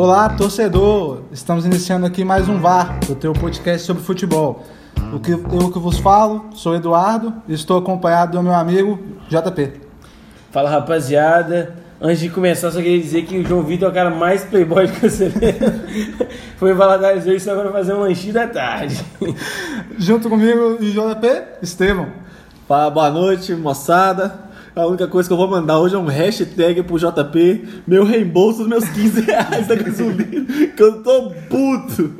Olá, torcedor! Estamos iniciando aqui mais um VAR, o teu podcast sobre futebol. O que eu que vos falo, sou Eduardo e estou acompanhado do meu amigo JP. Fala rapaziada, antes de começar, só queria dizer que o João Vitor é o cara mais playboy que você Foi em Valadares hoje, só para fazer um lanchinho da tarde. Junto comigo e JP, Estevão. Fala, boa noite, moçada. A única coisa que eu vou mandar hoje é um hashtag pro JP, meu reembolso dos meus 15 reais da gasolina, que eu tô puto.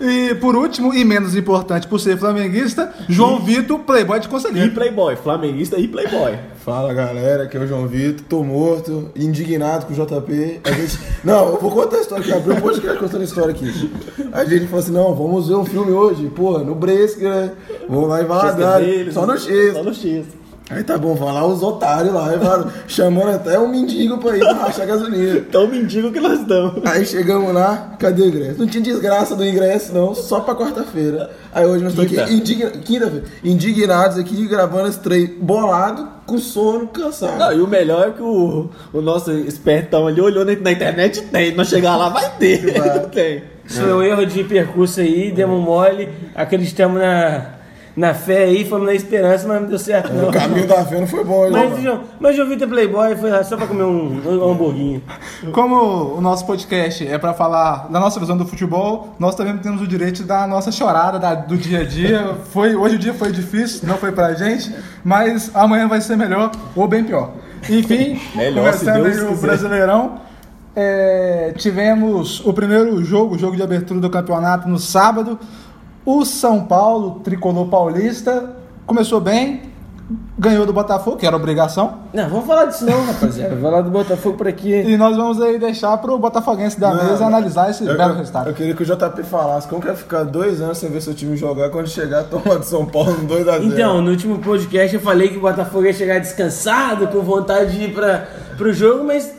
E por último, e menos importante por ser flamenguista, João Vitor, playboy de E conselheiro. playboy, flamenguista e playboy. Fala galera, aqui é o João Vitor, tô morto, indignado com o JP. A gente... Não, eu vou contar a história aqui, abriu um podcast contando a história aqui. A gente falou assim: não, vamos ver um filme hoje, porra, no Bresque, né? Vamos lá em Valadares, só no X. Só no X. Aí tá bom, vai lá os otários lá, falaram, chamando até um mendigo pra ir pra rachar gasolina. Tão mendigo que nós damos. Aí chegamos lá, cadê o ingresso? Não tinha desgraça do ingresso, não, só pra quarta-feira. Aí hoje nós estamos aqui, indigna... quinta-feira, indignados aqui, gravando esse trem bolado, com sono, cansado. Não, e o melhor é que o, o nosso espertão ali olhou na, na internet tem. Nós chegar lá, vai ter. Vai. Não tem. Foi um erro de percurso aí, demos mole, acreditamos na, na fé aí, fomos na esperança, mas não deu certo não. O caminho da fé não foi bom, né? Mas, João, mas João Vitor é playboy foi só pra comer um, um hamburguinho. Como o nosso podcast é para falar da nossa visão do futebol, nós também temos o direito da nossa chorada da- do dia a dia. Foi, hoje o dia foi difícil, não foi pra gente, mas amanhã vai ser melhor ou bem pior. Enfim, Melhor, começando aí o. Brasileirão. é, tivemos o primeiro jogo, o jogo de abertura do campeonato no sábado. O São Paulo, tricolor paulista, começou bem, ganhou do Botafogo, que era obrigação. Não, vamos falar disso não, rapaziada. Vamos falar do Botafogo por aqui. E nós vamos aí deixar pro Botafoguense da Não, mesa analisar esse Eu, belo eu- resultado. eu queria que o JP falasse como que é ficar dois anos sem ver seu time jogar quando chegar tomando São Paulo no 2x0. Então, no último podcast eu falei que o Botafogo ia chegar descansado, com vontade de ir para pro jogo, mas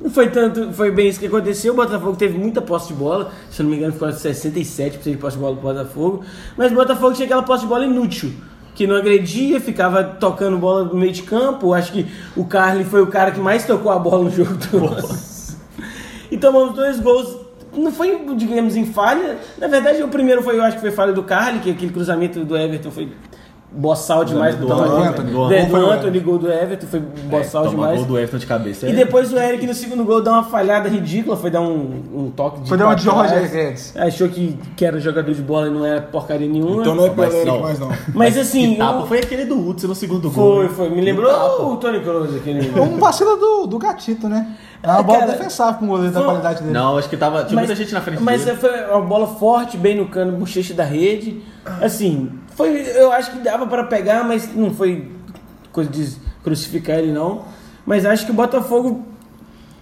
não foi tanto, foi bem isso que aconteceu. O Botafogo teve muita posse de bola, se eu não me engano, ficou 67% de posse de bola do Botafogo, mas o Botafogo tinha aquela posse de bola inútil. Que não agredia, ficava tocando bola no meio de campo. Acho que o Carly foi o cara que mais tocou a bola no jogo todo. E tomamos dois gols. Não foi, digamos, em falha. Na verdade, o primeiro foi, eu acho que foi falha do Carly, que aquele cruzamento do Everton foi boçal demais. Do Do, Anthony, do, do do, Anthony. Anthony, gol do Everton, foi boçal Toma demais. gol do Everton de cabeça. E é. depois o Eric no segundo gol dá uma falhada ridícula, foi dar um, um toque de Foi dar uma de. Roger Guedes. Achou que, que era jogador de bola e não era porcaria nenhuma. Então não é pelo Eric mais não. Mas assim, Que tapa o- foi aquele do Hudson no segundo gol. foi, né? foi. Me lembrou o Tony Kroos, aquele. Um vacilo do, do gatito, né? É uma bola cara, defensável um goleiro da foi- qualidade dele. Não, acho que tava. Tinha muita gente na frente Mas dele. foi uma bola forte, bem no cano, bochecha da rede. Assim, foi, eu acho que dava para pegar, mas não foi coisa de crucificar ele não. Mas acho que o Botafogo,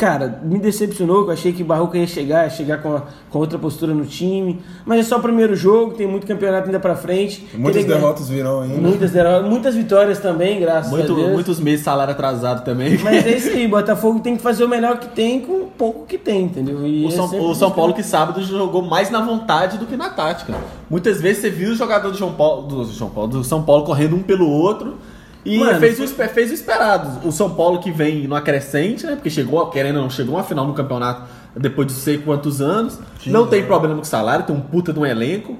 cara, me decepcionou. que Eu achei que o Barroca ia chegar, ia chegar com, a- com outra postura no time. Mas é só o primeiro jogo, tem muito campeonato ainda pra frente. Muitas Queria ganhar- derrotas virão ainda. Muitas derrotas, muitas vitórias também, graças Muito, a Deus. muitos meses de salário atrasado também. Mas é isso aí, Botafogo tem que fazer o melhor que tem com o pouco que tem, entendeu? E O é São, o São Paulo que sábado jogou mais na vontade do que na tática. Muitas vezes você viu o jogador do João Paulo, do João Paulo, do São Paulo correndo um pelo outro e Mano, fez, o, fez o esperado. O São Paulo que vem no acrescente, né? Porque chegou, querendo ou não, chegou uma final no campeonato depois de sei quantos anos. não tem problema com salário, tem um puta de um elenco.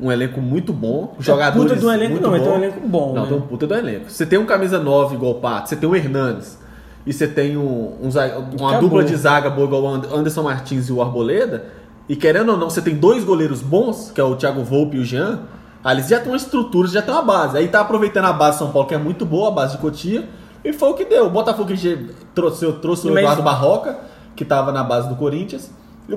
Um elenco muito bom. Jogadores puta de um elenco não, mas tem um elenco bom, Não, né? tem um puta do elenco. Você tem um camisa 9 igual o Pato, você tem o Hernanes. E você tem um, um zaga- uma Acabou. dupla de zaga boa igual o And- Anderson Martins e o Arboleda. E querendo ou não, você tem dois goleiros bons, que é o Thiago Volpe e o Jean. Ah, eles já têm uma estrutura, já tem uma base. Aí tá aproveitando a base de São Paulo, que é muito boa, a base de Cotia. E foi o que deu. O Botafogo que trouxe, trouxe o Eduardo Barroca, que tava na base do Corinthians.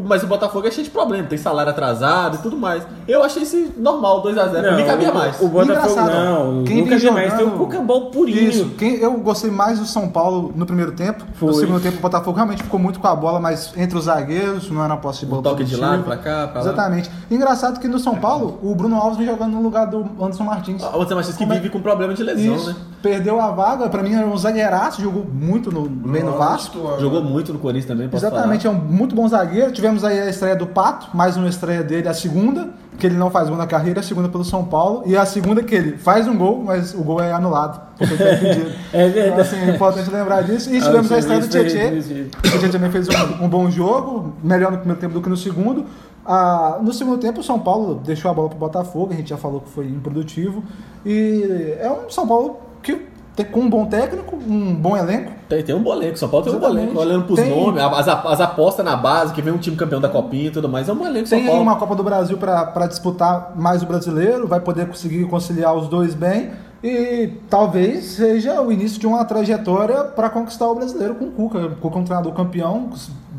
Mas o Botafogo é cheio de problema, tem salário atrasado e tudo mais. Eu achei isso normal, 2x0. Pra mim cabia o- mais. O Botafogo Engraçado, não, quem nunca vi mais. Tem o jogando- Cuca Ball purinho. Isso, quem, eu gostei mais do São Paulo no primeiro tempo. Foi. No segundo tempo, o Botafogo realmente ficou muito com a bola, mas entre os zagueiros, não era uma posse de bola. Um toque de positiva. lado, pra cá, pra lá. Exatamente. Engraçado que no São Paulo, o Bruno Alves vem jogando no lugar do Anderson Martins. O Anderson Martins que Como é- vive com problema de lesão, Isso. né? Perdeu a vaga, pra mim era um zagueiraço, jogou muito no, bem no Vasco. Jogou muito no Corinthians também, posso Exatamente, falar. é um muito bom zagueiro. Tivemos aí a estreia do Pato, mais uma estreia dele, a segunda, que ele não faz gol na carreira, a segunda pelo São Paulo, e a segunda que ele faz um gol, mas o gol é anulado, porque foi impedido. É verdade. Então, assim, é importante lembrar disso. E tivemos a estreia do Tietchan. O Tietchan também fez um, um bom jogo, melhor no primeiro tempo do que no segundo. Ah, no segundo tempo, o São Paulo deixou a bola para o Botafogo, a gente já falou que foi improdutivo. E é um São Paulo que tem, com um bom técnico, um bom elenco. Tem, tem um bom elenco. São Paulo tem um bom Exatamente. elenco. Olhando pros Tem- nomes, as, as apostas na base, que vem um time campeão da Copinha e tudo mais. É um bom elenco. Tem Paulo. uma Copa do Brasil para disputar mais o brasileiro, vai poder conseguir conciliar os dois bem. E talvez seja o início de uma trajetória para conquistar o brasileiro com o Cuca. O Cuca é um treinador campeão,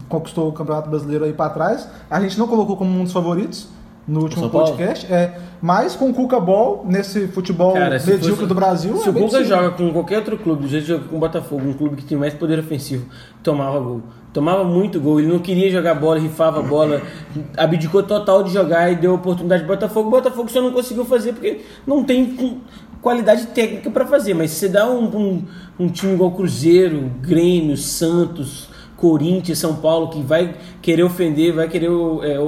conquistou o Campeonato Brasileiro aí para trás. A gente não colocou como um dos favoritos no último podcast, é, mas com o Cuca Ball, nesse futebol Cara, medíocre fosse- do Brasil, Se é o Cuca possível. joga com qualquer outro clube, do jeito que joga com o Botafogo, um clube que tinha mais poder ofensivo, tomava gol. Tomava muito gol, ele não queria jogar bola, rifava a bola, abdicou total de jogar e deu oportunidade pro Botafogo. O Botafogo só não conseguiu fazer porque não tem qualidade técnica para fazer. Mas se você dá um, um, um time igual Cruzeiro, Grêmio, Santos, Corinthians, São Paulo, que vai querer ofender, vai querer é,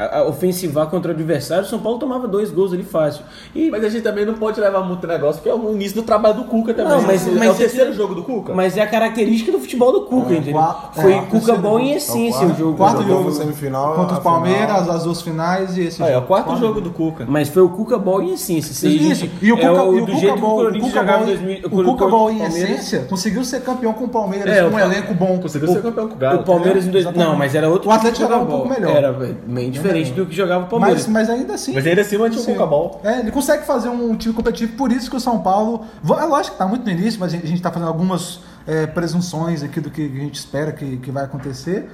a- a ofensivar contra o adversário, o São Paulo tomava dois gols ali fácil. E Mas a gente também não pode levar muito negócio, porque é o início do trabalho do Cuca também. Não, mas- é mas o terceiro esse- jogo do Cuca. Mas é a característica do futebol do Cuca, entendeu? quarto- Foi é, Cuca terceiro bom em essência o jogo. Quarto jogo semifinal, contra os Palmeiras, final. as duas finais e esse Ah, é jogo. o quarto jogo do Cuca. Mas foi o Cuca Ball em essência. Isso, aí, Isso, gente, e o Cuca, é o, e o do Cuca jeito que o Ball, o Corinthians jogava em 2000. o Cuca Ball em essência conseguiu ser campeão com o Palmeiras, É, com o um elenco bom. Conseguiu ser campeão com o Galo. O Palmeiras em dois... Exatamente. Não, mas era outro O Atlético jogava um pouco melhor. Era bem diferente do que jogava o Mas, Palmeiras. mas ainda assim. Mas ainda assim não tinha o Ball. É, ele consegue fazer um time competitivo, por isso que o São Paulo. É lógico que tá muito no início, mas a gente está fazendo algumas é, presunções aqui do que a gente espera que, que vai acontecer.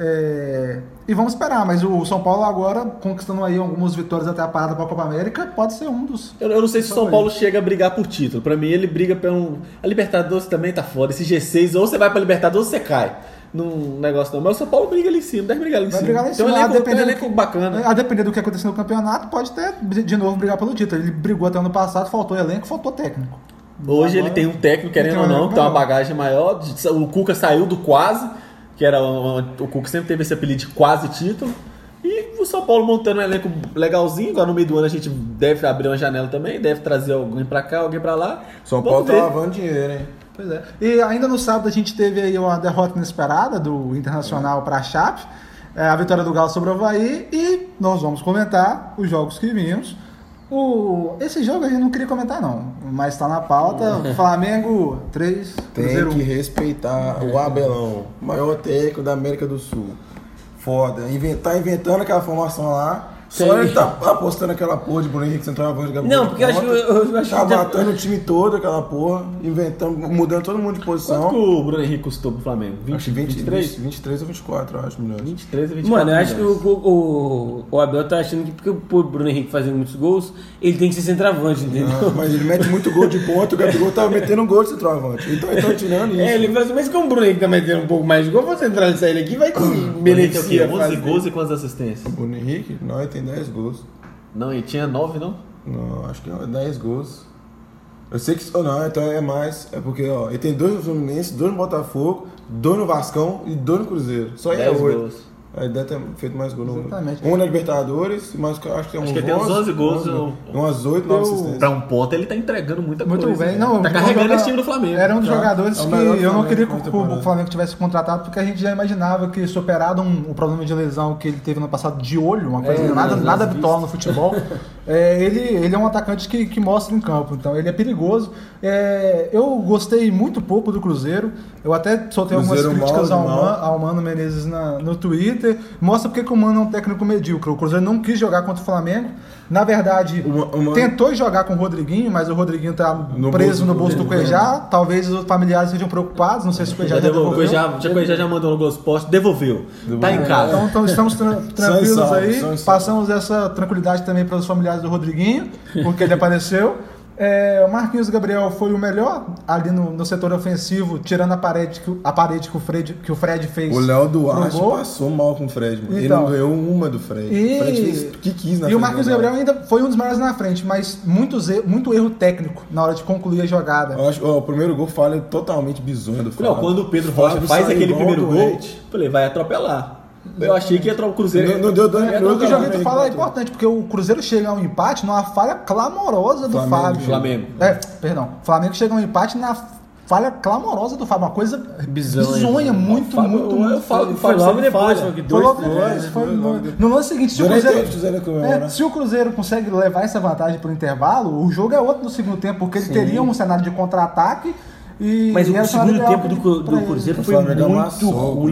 É, e vamos esperar, mas o São Paulo agora, conquistando aí algumas vitórias até a parada para a Copa América, pode ser um dos. Eu, eu não sei se o São Paulo chega a brigar por título. Pra mim, ele briga pelo. A Libertadores também tá foda. Esse G6, ou você vai pra Libertadores ou você cai. Num negócio não. Mas o São Paulo briga ali em cima, deve brigar ali em Vai cima. brigar lá em Tem cima, a elenco, um depender elenco que- bacana. A depender do que acontecer no campeonato, pode até de novo brigar pelo título. Ele brigou até ano passado, faltou elenco, faltou técnico. Hoje Agora- ele tem um técnico, querendo ou não, que tem uma bagagem maior. O Cuca saiu do quase, que era. um- O Cuca sempre teve esse apelido de quase título. E o São Paulo montando um elenco legalzinho. Agora no meio do ano a gente deve abrir uma janela também, deve trazer alguém pra cá, alguém pra lá. São Paulo tá lavando dinheiro, hein? Pois é. E ainda no sábado a gente teve aí uma derrota inesperada do Internacional para a Chape, é, a vitória do Galo sobre o Havaí e nós vamos comentar os jogos que vimos. O, esse jogo a gente não queria comentar não, mas está na pauta. Flamengo 3, Tem Cruzeiro que 1. respeitar o Abelão, maior técnico da América do Sul. Foda. Inventar, inventando aquela formação lá. Só ele tá apostando aquela porra de Bruno Henrique centroavante. Gabriel Não, porque eu acho que- eu- eu acho Tá que matando o time todo, aquela porra. Inventando, mudando todo mundo de Quanto posição. que o Bruno Henrique custou pro Flamengo? 20, Acho que 20, 23? 23? 23 ou 24, eu acho, milhões. 23 e 24 Mano, eu acho que milhões. o, o, o Abel tá achando que porque o Bruno Henrique fazendo muitos gols, ele tem que ser centroavante, entendeu? Ah, mas ele mete muito gol de ponta, o Gabigol tá metendo um gol de centroavante. Então ele tá tirando isso. É, ele fala assim, mas como o Bruno Henrique tá metendo um pouco mais de gol, vou centralizar ele aqui, vai que é beneficia. 11 fazer. gols e quantas assistências? O Bruno Henrique? Não, ele tem 10 gols. Não, ele tinha 9, não? Não, acho que é 10 gols. Eu sei que. Oh, não, então é mais. É porque, ó, ele tem dois no Fluminense, dois no Botafogo, dois no Vascão e dois no Cruzeiro. Só aí é 10 oito. gols. Aí deve ter feito mais gols. no- Exatamente. Um na Libertadores, mas acho que tem uns Acho que tem uns 11 gols, 11, eu- umas 8, 9 Eu- assistências. Pra um ponto ele tá entregando muita Muito coisa. bem, né? não. tá carregando esse time do Flamengo. Era um dos Tá. jogadores É que eu não queria que o. Flamengo tivesse contratado, porque a gente já imaginava que superado um, o problema de lesão que ele teve no passado de olho, uma coisa É, nada, nada habitual no futebol, é, ele, ele é um atacante que, que mostra em campo, então ele é perigoso. É, eu gostei muito pouco do Cruzeiro, eu até soltei algumas críticas mal, ao, mal. Man, ao Mano Menezes na- no Twitter, mostra porque que o Mano é um técnico medíocre. O Cruzeiro não quis jogar contra o Flamengo, na verdade, O Ma- o Mano- tentou jogar com o Rodriguinho, mas o Rodriguinho tá No preso bolso no bolso do. Cuejá. Talvez os familiares sejam preocupados, não sei se o Cuejá Já devolveu, devolveu. já, já, já, mandou no Globo Esporte, devolveu. Tá em casa. Então, então estamos tra- tranquilos aí. Passamos essa tranquilidade também para os familiares do Rodriguinho, porque ele apareceu. É, o Marquinhos Gabriel foi o melhor ali no, no setor ofensivo, tirando a parede que, o- a parede que o Fred, que o Fred fez. O Léo Duarte gol. passou mal com o Fred, mano. Então. ele não ganhou uma do Fred. E, O Fred fez o que quis na e o Marquinhos do Gabriel ainda foi um dos maiores na frente, mas muitos er- muito erro técnico na hora de concluir a jogada. Eu acho, ó, o primeiro gol falha totalmente bizonho do Fábio. Não, quando o Pedro Rocha faz aquele primeiro gol, doente. falei, vai atropelar. Eu achei que ia entrar o Cruzeiro. Não, não deu dois É, o minutos. que o Joguito Flamengo fala é importante, porque o Cruzeiro chega a um empate numa falha clamorosa do Flamengo, Fábio. Flamengo. É, perdão. O Flamengo chega a um empate na falha clamorosa do Fábio. Uma coisa Bizonha. bizonha, muito, Fábio- muito, eu muito. falo- Foi logo depois, falha. foi que Foi dois, logo depois, foi foi no, logo no lance seguinte, se o, Cruzeiro, é, se o Cruzeiro consegue levar essa vantagem para o intervalo, o jogo é outro no segundo tempo, porque ele teria um cenário de contra-ataque e Mas e o segundo tempo do, do. Cruzeiro foi muito ruim.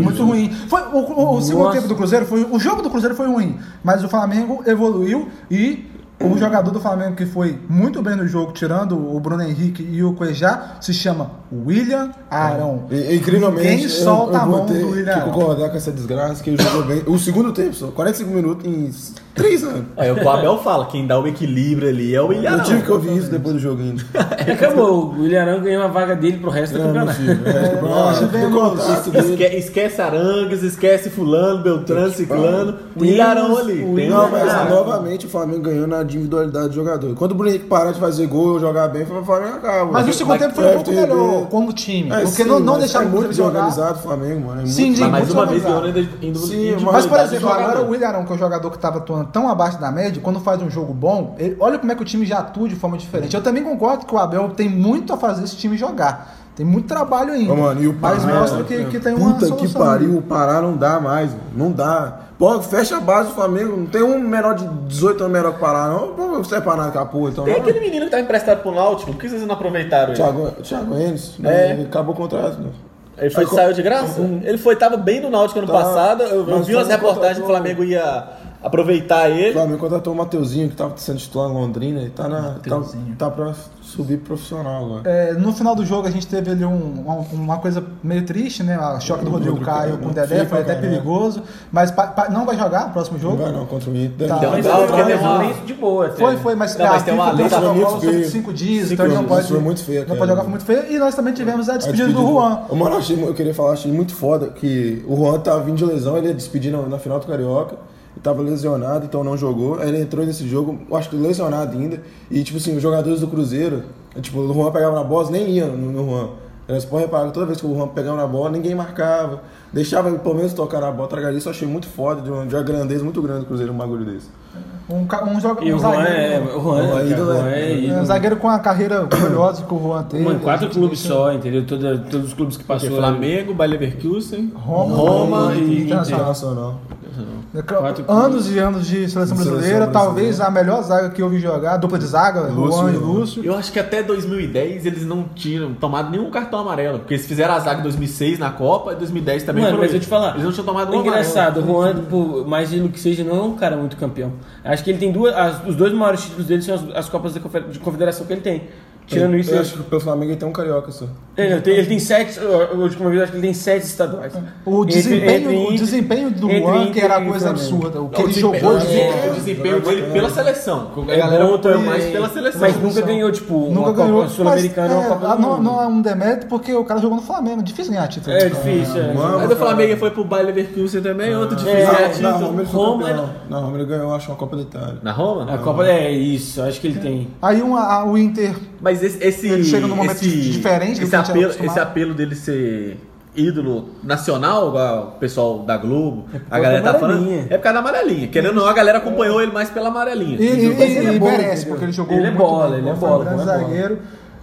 Muito ruim. Foi, o o- o segundo tempo do Cruzeiro foi. O jogo do Cruzeiro foi ruim, mas o Flamengo evoluiu e o jogador do Flamengo que foi muito bem no jogo, tirando o Bruno Henrique e o Cuejá, se chama William Arão. E, incrivelmente, Ninguém eu- solta eu a vou mão ter do William que Arão. concordar com essa desgraça que ele jogou bem. O segundo tempo só, 45 minutos em 3 anos. É o Abel fala, quem dá o equilíbrio ali é o William. Eu tive que ouvir isso depois do jogo ainda. E acabou. O William Arão ganhou a vaga dele pro resto do campeonato. É. Esque- esquece Arangues, esquece Fulano, Beltrano, Ciclano. O William Arão ali. Não, mas novamente o Flamengo ganhou na individualidade do jogador. Quando o Bruno Henrique parar de fazer gol jogar bem, o Flamengo acaba. Mas o segundo tempo foi um pouco melhor como time. É, porque sim, não, não deixaram é muito desorganizado o Flamengo, mano. É Sim, muito... sim. Mas mais uma vez ganhou na individu- Sim, Mas, por exemplo, do jogador. agora o William Arão, que é o jogador que estava atuando tão abaixo da média, quando faz um jogo bom, ele- olha como é que o time já atua de forma diferente. Eu também concordo que o Abel tem muito a fazer esse time jogar. Tem muito trabalho ainda. Ô, mano, e o mas Pará, mostra que, que tem uma Puta solução. que pariu, o Pará não dá mais, mano. não dá. Pô, fecha a base do Flamengo, não tem um menor de 18 anos melhor que o Pará, não. Pô, você é Pará com a porra, então. Tem não. aquele menino que tá emprestado pro Náutico, por que vocês não aproveitaram ele? Thiago, Thiago Enes, É. né, ele acabou o contrato. Né? Ele foi, Aí, saiu de graça? Ele foi, tava bem no Náutico ano Tá, passado. Eu, eu vi umas reportagens que o Flamengo ia aproveitar O ele. Flamengo contratou o Mateuzinho, que tava sendo titular em Londrina, e tá, na, tá, tá pra subir pro profissional agora. É, no final do jogo a gente teve ali um- uma, uma coisa meio triste, né? A choque do Rodrigo Rodrigo Caio Caio, com o né? Dedé, foi até caralho. perigoso. Mas pa- pa- não vai jogar o próximo Não jogo? vai não, contra o Inter. Tá. Não, tem uma- de boa. até. Foi, foi, mas, Não, mas tem uma lei sobre feio. cinco dias, Cinco então ele não pode, foi muito feio, não pode jogar, foi muito feio. E nós também tivemos a despedida do Juan. Ô, Mano, eu, eu queria falar, achei muito foda que o Juan tava vindo de lesão, ele ia despedir na final do Carioca. Ele tava lesionado, então não jogou. Aí ele entrou nesse jogo, acho que lesionado ainda. E, tipo assim, os jogadores do Cruzeiro, tipo, o Juan pegava na bola, nem ia no, Juan. Você pode reparar que toda vez que o Juan pegava na bola, ninguém marcava. Deixava pelo menos tocar na bola, tragar isso. Eu achei muito foda, de uma, de uma grandeza muito grande do Cruzeiro, um bagulho desse. Um, um, E um o Juan é. zagueiro, O Juan O é. Juan é Juan é. é um zagueiro com a carreira gloriosa que o Juan teve. Mano, quatro A clubes deixa- só, entendeu? Toda- todos os clubes que Porque passou. Flamengo, Bayer Leverkusen, Roma, Roma e e Internacional. Internacional. Quatro Anos e anos de seleção seleção brasileira, talvez brasileira. a melhor zaga que eu vi jogar, dupla de zaga, Lúcio Juan e e Lúcio. Eu acho que até 2010 eles não tinham tomado nenhum cartão amarelo. Porque eles fizeram a zaga em 2006 na Copa e 2010 também Mano, mas eu te falar. Eles não tinham tomado um engraçado, o. Juan, por mais ídolo que seja, não é um cara muito campeão. Acho que ele tem duas. as- os dois maiores títulos dele são as, as Copas da de Confederação que ele tem. Tirando isso, eu ele, acho que pelo Flamengo ele tem um carioca só. ele tem, ele tem sete. A última vez eu acho que ele tem sete estaduais. O Entre- desempenho, entre o Inter- desempenho do entre Juan, que Inter era coisa absurda. O que Não, ele o jogou é, o desempenho dele pela seleção. A galera também, mais pela seleção. Mas nunca ganhou, tipo, Nunca uma ganhou. Copa Sul-Americana ou mas, uma é, Copa do não, Mundo. não é um demérito porque o cara jogou no Flamengo. Difícil ganhar título. É difícil, é. Mas o Flamengo foi pro Bayer Leverkusen também, outro difícil É, ganhar Na título. Roma ele. Na Roma ele ganhou, acho, uma Copa da Itália. Na Roma? A Copa é isso, acho que ele tem. Aí o Inter Mas esse, esse, Ele chega num momento esse, diferente esse apelo, esse apelo dele ser ídolo nacional, igual o pessoal da Globo, a galera da tá falando, é por causa da amarelinha. Querendo ou não, a galera acompanhou ele mais pela amarelinha. E, e, Mas ele é e bom, merece, entendeu? porque ele jogou Ele é muito bola, bem, ele é um bola, grande bom é bola. zagueiro.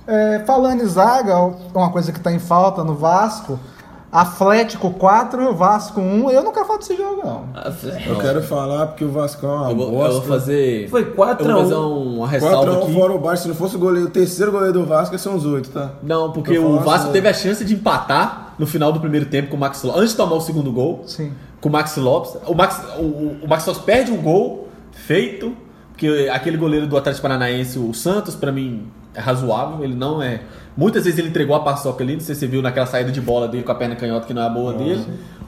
É, falando em zaga, uma coisa que está em falta no Vasco, Atlético 4, Vasco 1. Eu não quero falar desse jogo, não. Eu quero falar porque o Vasco é uma Eu vou, eu bosta. vou fazer. Foi 4 eu vou a 1. fazer uma ressalva 4 aqui. fora o Baixo, se não fosse o goleiro, o terceiro goleiro do Vasco, ia ser uns 8, tá? Não, porque Eu o Vasco assim, teve a chance de empatar no final do primeiro tempo com o Max Lopes, antes de tomar o segundo gol. Sim. com o Max Lopes. O Max, o, o- o Max Lopes perde um gol feito, porque aquele goleiro do Atlético Paranaense, o Santos, pra mim é razoável. Ele não é. Muitas vezes ele entregou a paçoca ali, não sei se você viu naquela saída de bola dele com a perna canhota que não é a boa dele.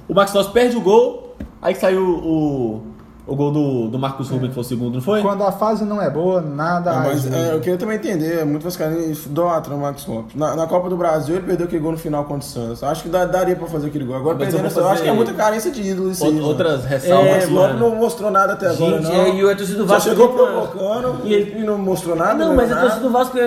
O Max Lopes perde o gol, aí saiu o, O gol do, do Marcos Rubens que foi o segundo, não foi? Quando a fase não é boa, nada. Não, mas é, eu queria também entender, muito vascaínos idolatram o Max Lopes. Na, na Copa do Brasil, ele perdeu aquele gol no final contra o Santos. Acho que dá- daria pra fazer aquele gol. Agora, Mas eu perdendo, eu, acho que é fazer muita carência de ídolo isso. Out-. Outras O ressalvas. É, Lopes mano. não mostrou nada até agora, Gente, não. é, e a torcida do Só Vasco. chegou tem uma- provocando E ele- e não mostrou nada. Não, né, mas a nada. torcida do Vasco,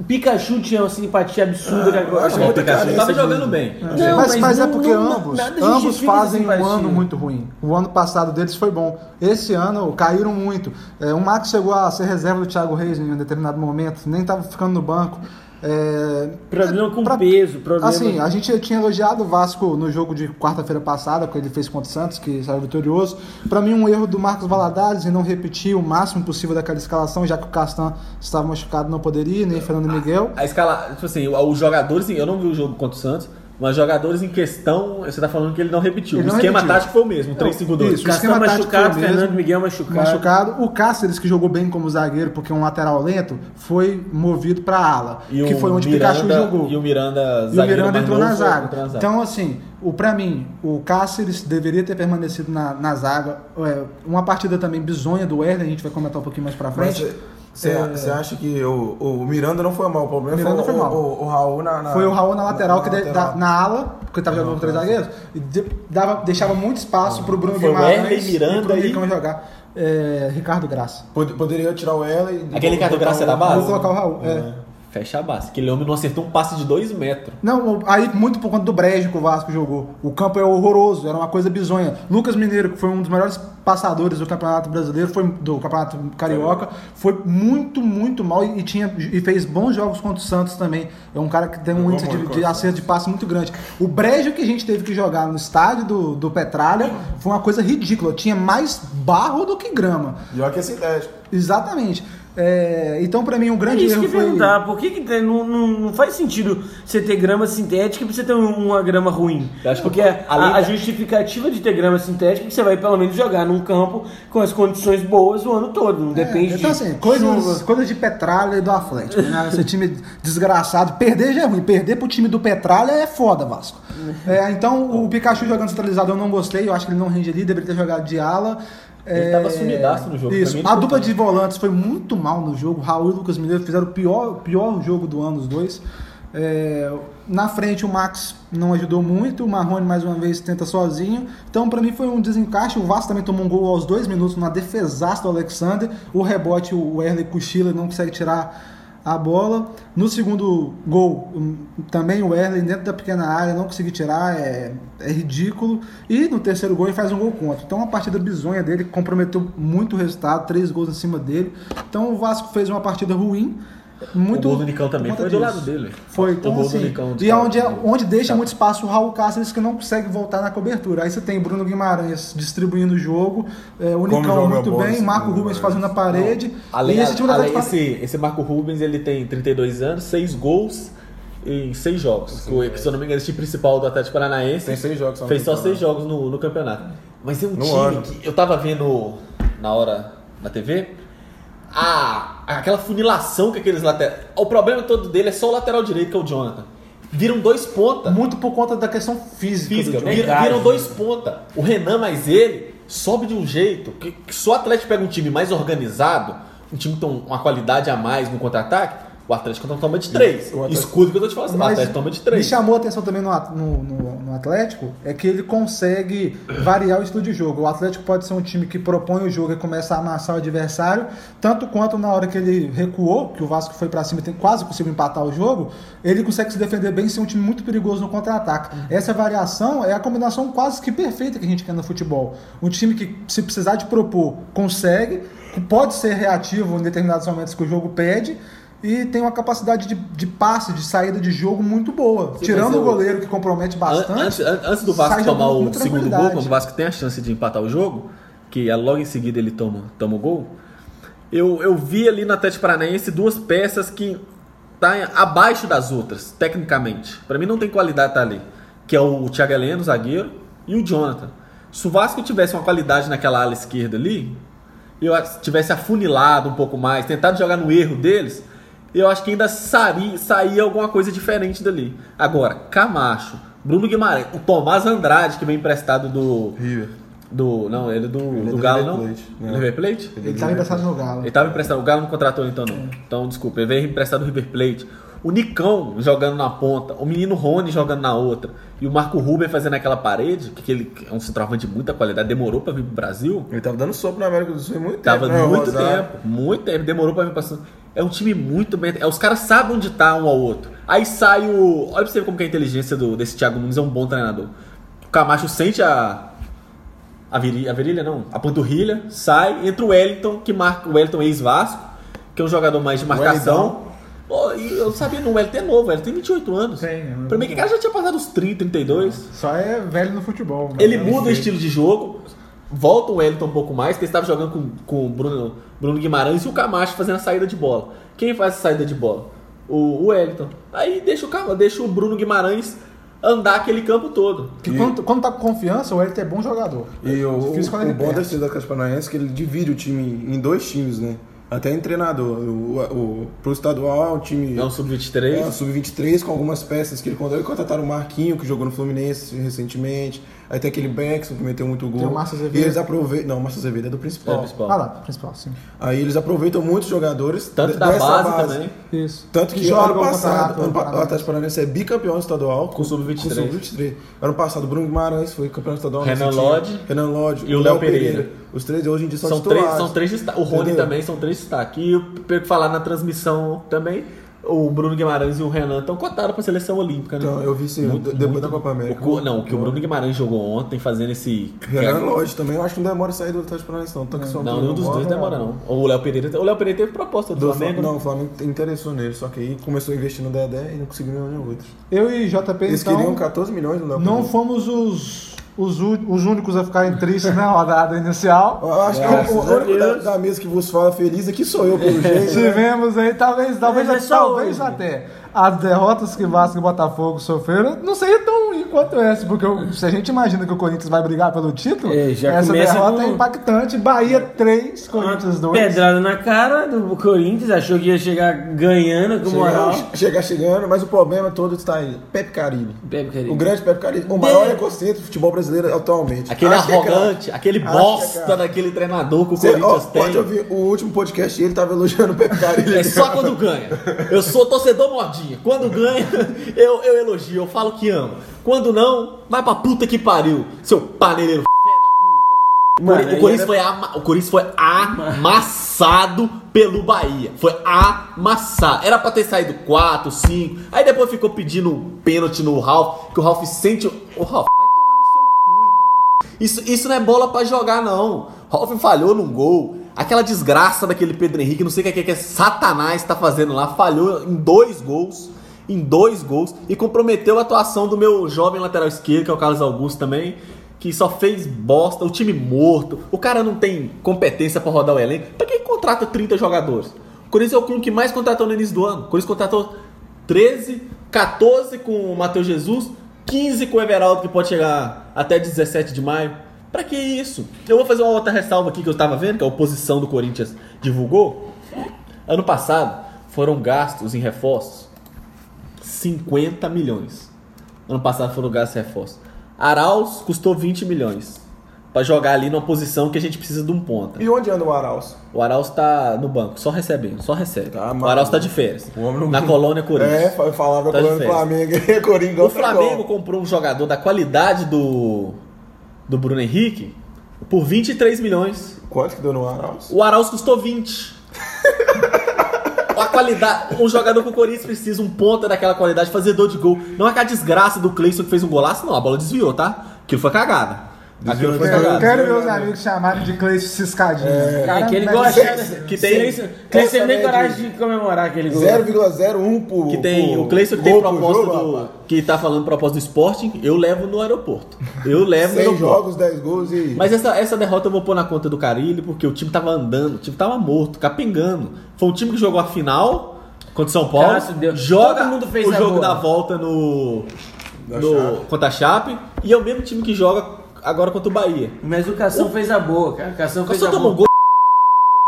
o Pikachu tinha uma simpatia absurda que agora. acho Bom, o muita Pikachu carência tava jogando bem. Não, mas, mas mas é porque não- ambos, ambos fazem um ano muito ruim. O ano passado deles foi bom. Esse ano caíram muito. É, o Max chegou a ser reserva do Thiago Reis em um determinado momento, nem estava ficando no banco. É, Problema com pra- peso, problema. Assim, a gente tinha elogiado o Vasco no jogo de quarta-feira passada, que ele fez contra o Santos, que saiu vitorioso. Pra mim, um erro do Marcos Valadares em não repetir o máximo possível daquela escalação, já que o Castan estava machucado não poderia, nem Fernando Miguel. A escala, tipo assim, os jogadores, eu não vi o jogo contra o Santos, mas jogadores em questão, você tá falando que ele não repetiu. Ele o não esquema repetiu. tático foi o mesmo, 3-5-2. Isso. o esquema machucado, foi o mesmo. Fernando Miguel machucado. machucado. O Cáceres, que jogou bem como zagueiro, porque é um lateral lento, foi movido pra ala, E que o foi onde o Miranda- Pikachu jogou. E o Miranda, E o zagueiro Miranda entrou na zaga. entrou na zaga. Então, assim, o, pra mim, o Cáceres deveria ter permanecido na, na zaga. É, uma partida também bizonha do Werner, a gente vai comentar um pouquinho mais pra Mas frente. Você É. acha que o, o Miranda não foi mal? O problema Miranda foi, foi o, mal. o, o Raul na, na- Foi o Raul na lateral, que de- lateral. da- na ala, porque tava jogando com três zagueiros, e de- dava, deixava muito espaço pro Bruno Foi o Guimarães Werner, Miranda e pro e- jogar. É, Ricardo Graça. Pod- Poderia tirar o Ela e. Aquele Ricardo Graça é da base? Vou colocar o Raul. é. Fecha a base. Aquele homem não acertou um passe de 2 metros. Não, aí muito por conta do brejo que o Vasco jogou. O campo é horroroso, era uma coisa bizonha. Lucas Mineiro, que foi um dos melhores passadores do Campeonato Brasileiro, foi do Campeonato Carioca, foi muito, muito mal e, tinha, e fez bons jogos contra o Santos também. É um cara que tem um índice de, muito de acerto de passe muito grande. O brejo que a gente teve que jogar no estádio do, do Petralha foi uma coisa ridícula. Tinha mais barro do que grama. E olha que é sintético. Exatamente. É, então, pra mim, um É grande isso que erro eu ia foi. perguntar, por que, que tem- não, não, não faz sentido você ter grama sintética e você ter um- uma grama ruim? Eu acho que Porque a, a da- justificativa de ter grama sintética é que você vai pelo menos jogar num campo com as condições boas o ano todo, não depende então, de assim, coisas, chuva. coisas de Petralha e do Atlético. Né? Esse time desgraçado. Perder já é ruim. Perder pro time do Petralha é foda, Vasco. É, então, o Pikachu jogando centralizado eu não gostei. Eu acho que ele não rende ali, deveria ter jogado de ala. Ele tava sumidaço no jogo, Isso. A dupla de volantes foi muito mal no jogo. Raul e Lucas Mineiro fizeram o pior, pior jogo do ano, os dois. É, na frente o Max não ajudou muito, o Marrone mais uma vez tenta sozinho. Então pra mim foi um desencaixe. O Vasco também tomou um gol aos dois minutos, uma defesaça do Alexander. O rebote, o Erle cochila, não consegue tirar a bola. No segundo gol, hum, também o Erle dentro da pequena área, não conseguiu tirar, é, é ridículo. E no terceiro gol ele faz um gol contra. Então uma partida bizonha dele, comprometeu muito o resultado, três gols em cima dele. Então o Vasco fez uma partida ruim. Muito o gol do Nicão também por foi conta do disso. lado dele. Foi, O então gol do assim, Nicão, e é cara. onde, onde deixa Tá. muito espaço o Raul Cáceres que não consegue voltar na cobertura. Aí você tem Bruno Guimarães distribuindo o jogo, é, o Como Nicão muito bem, Marco Rubens fazendo a parede. Além, e esse time além esse, esse Marco Rubens, ele tem 32 anos, 6 gols em 6 jogos. Que, que, se eu não me engano, esse time principal do Atlético Paranaense Tem seis jogos só fez só. 6 jogos no, no campeonato. Mas é um No time ano. que eu tava vendo na hora na TV. A, aquela funilação que aqueles laterais. O problema todo dele é só o lateral direito, que é o Jonathan. Viram dois pontas. muito por conta da questão física. física. do. Viram, viram dois ponta. O Renan mais ele sobe de um jeito que, que se o Atlético pega um time mais organizado, um time com uma qualidade a mais no contra-ataque, o Atlético não toma de três. O Atlético- Escudo que eu tô te falando, o Mas Atlético toma de me três. chamou a atenção também no, no- no- no Atlético é que ele consegue variar o estilo de jogo. O Atlético pode ser um time que propõe o jogo e começa a amassar o adversário, tanto quanto na hora que ele recuou, que o Vasco foi pra cima e tem quase conseguiu empatar o jogo, ele consegue se defender bem e ser um time muito perigoso no contra-ataque. Essa variação é a combinação quase que perfeita que a gente quer no futebol. Um time que, se precisar de propor, consegue, que pode ser reativo em determinados momentos que o jogo pede. E tem uma capacidade de, de passe, de saída de jogo muito boa. Sim, Tirando mas o eu- goleiro que compromete An- bastante. Antes, an- antes do Vasco tomar o segundo gol, quando o Vasco tem a chance de empatar o jogo, que é logo em seguida ele toma, toma o gol, eu, eu vi ali no Atlético Paranaense duas peças que tá abaixo das outras, tecnicamente. Pra mim não tem qualidade tá ali. Que é o Thiago Heleno, zagueiro, e o Jonathan. Se o Vasco tivesse uma qualidade naquela ala esquerda ali, eu acho- tivesse afunilado um pouco mais, tentado jogar no erro deles, eu acho que ainda saria, saía alguma coisa diferente dali. Agora, Camacho, Bruno Guimarães, o Tomás Andrade, que vem emprestado do, River. Do, não, ele é do, Ele é do do Galo, River não? Plate, Do não. River Plate? Ele estava emprestado no Galo. Ele tava emprestado. O Galo não contratou ele então, não. Então, desculpa. Ele veio emprestado do River Plate. O Nicão jogando na ponta. O menino Rony jogando na outra. E o Marco Ruben fazendo aquela parede, que ele é um centroavante de muita qualidade. Demorou pra vir pro Brasil. Ele tava dando sopa na América do Sul muito Tava tempo. né, o muito tempo. Muito tempo. Demorou pra vir passando. É um time muito bem. é, Os caras sabem onde tá um ao outro. Aí sai o. Olha pra você ver como que a inteligência do, desse Thiago Nunes é um bom treinador. O Camacho sente a. A virilha, a virilha não, a panturrilha, sai, entra o Wellington, que marca o Wellington ex-Vasco, que é um jogador mais de marcação. E eu sabia, não, o Wellington é novo, o Wellington tem 28 anos. Tem, é pra mim, que o cara já tinha passado os 30, 32. Só é velho no futebol. mas Ele é muda o estilo de jogo, volta o Wellington um pouco mais, porque ele estava jogando com, com o Bruno, Bruno Guimarães e o Camacho fazendo a saída de bola. Quem faz a saída de bola? O, o Wellington. Aí deixa o, Cama- deixa o Bruno Guimarães andar aquele campo todo. Porque quando, quando tá com confiança, o Elton é bom jogador. E o, Difícil quando o ele bom da Atlético Paranaense é que ele divide o time em dois times, né? Até em treinador. O, o, pro estadual é um time. É um É, sub-23. sub-23 com algumas peças que ele contratou. Contrataram o Marquinho, que jogou no Fluminense recentemente. Aí tem aquele Beckson que meteu muito gol. Tem o Márcio Azevedo. E eles aproveitam. Não, o Márcio Azevedo é do É, principal. principal. Ah lá, principal, sim. Aí eles aproveitam muitos jogadores. Tanto da dessa base, também. Isso. Tanto que, joga ano o passado, ano o. Atlético Paranaense é bicampeão estadual Com sub-23. com sub-23. Ano passado, o Bruno Guimarães foi campeão estadual. Renan. Lodge Renan Lodge. e o Léo Pereira. Os três hoje em dia são, São três, titulares. são três destaques. O Rony Entendeu? também são três destaques. E eu pego que falar na transmissão também. O Bruno Guimarães e o Renan estão cotados pra seleção olímpica, né? Então, eu vi sim, Muito, depois muito- da Copa América. O, não, o que o Bruno Guimarães jogou ontem fazendo esse. Renan Lodge também, eu acho que não demora a sair do Atlético Paranaense não. Tanto que só Não, nenhum dos dois demora, não. O Léo Pereira. O Léo Pereira teve proposta do, Do Flamengo. Flamengo, não, o Flamengo interessou nele, só que aí começou a investir no Dedé e não conseguiu nenhum outro. Eu e JP, Eles então, queriam 14 milhões no Léo não Pereira. fomos os, os, os únicos a ficarem tristes na rodada inicial. Eu acho que o, único da, da mesa que vos fala feliz aqui sou eu, pelo jeito. né? Tivemos aí, talvez, talvez, é talvez hoje. até as derrotas que Vasco e Botafogo sofreram não seria tão ruim quanto essa, porque o- se a gente imagina que o Corinthians vai brigar pelo título, É, já essa derrota com- é impactante. Bahia 3, Corinthians 2. Pedrada na cara do Corinthians, achou que ia chegar ganhando com moral. Chegar, chegar chegando, mas o problema todo está aí. Pepe Carilli. Pepe Carilli. O grande Pepe Carilli. O maior egocentro do futebol brasileiro atualmente. Aquele Acho é arrogante, aquele é bosta craque. daquele treinador que o ó, Corinthians tem. pode ouvir o último podcast ele tava elogiando o Pepe Carilli. É só quando ganha. Eu sou torcedor Quando ganha, eu, eu elogio, eu falo que amo. Quando não, vai pra puta que pariu, seu paneleiro fé da puta. Mano, o Corinthians, era- foi ama- o Corinthians foi amassado pelo Bahia. Foi amassado. Era pra ter saído 4, 5. Aí depois ficou pedindo pênalti no Ralf, que o Ralf sente. O Ralf, vai tomar no seu cu, irmão. Isso, isso não é bola pra jogar, não. Ralf falhou num gol. Aquela desgraça daquele Pedro Henrique, não sei o que é que é Satanás tá fazendo lá, falhou em dois gols. Em dois gols. E comprometeu a atuação do meu jovem lateral esquerdo, que é o Carlos Augusto também. Que só fez bosta, o time morto. O cara não tem competência pra rodar o elenco. Pra que contrata 30 jogadores? O Corinthians é o clube que mais contratou no início do ano. O Corinthians contratou 13, 14 com o Matheus Jesus, 15 com o Everaldo, que pode chegar até 17 de maio. Pra que isso? Eu vou fazer uma outra ressalva aqui que eu tava vendo, que a oposição do Corinthians divulgou. Ano passado foram gastos em reforços 50 milhões. Ano passado foram gastos em reforços. Arauz custou 20 milhões. Pra jogar ali numa posição que a gente precisa de um ponta. E onde anda o Arauz? O Arauz tá no banco, só recebendo, só recebe. Tá, o. Arauz tá de férias. O homem não- Na colônia Corinthians. É, fa- falava Tá férias. Flamengo e Coringão. O Flamengo comprou um jogador da qualidade do, do Bruno Henrique por 23 milhões. Quanto que deu no Arauz? O Arauz custou 20. A qualidade. Um jogador com o Corinthians precisa, um ponta daquela qualidade, fazedor de gol. Não é aquela desgraça do Cleison que fez um golaço, não. A bola desviou, tá? Aquilo foi cagada. Aquilo foi Eu cagada. quero ver os amigos chamarem de Cleiton Ciscadinho. É, que ele mas- gosta. que tem- Cleison Cleison tem nem coragem de comemorar aquele gol. 0,01 por. Que tem por o Cleison que tem gol proposta jogo, do. rapaz. Que tá falando proposta do Sporting, eu levo no aeroporto. Eu levo no 100 aeroporto. jogos, 10 gols e. Mas essa, essa derrota eu vou pôr na conta do Carilli, porque o time tava andando, o time tava morto, capengando. Foi um time que jogou a final contra o São Paulo. Graças Deus. Joga Todo mundo fez o a jogo boa. da volta no, Da no Chape. contra a Chape. E é o mesmo time que joga agora contra o Bahia. Mas o Cação fez a boa, cara. O Cação O fez Cação a tomou boa. gol.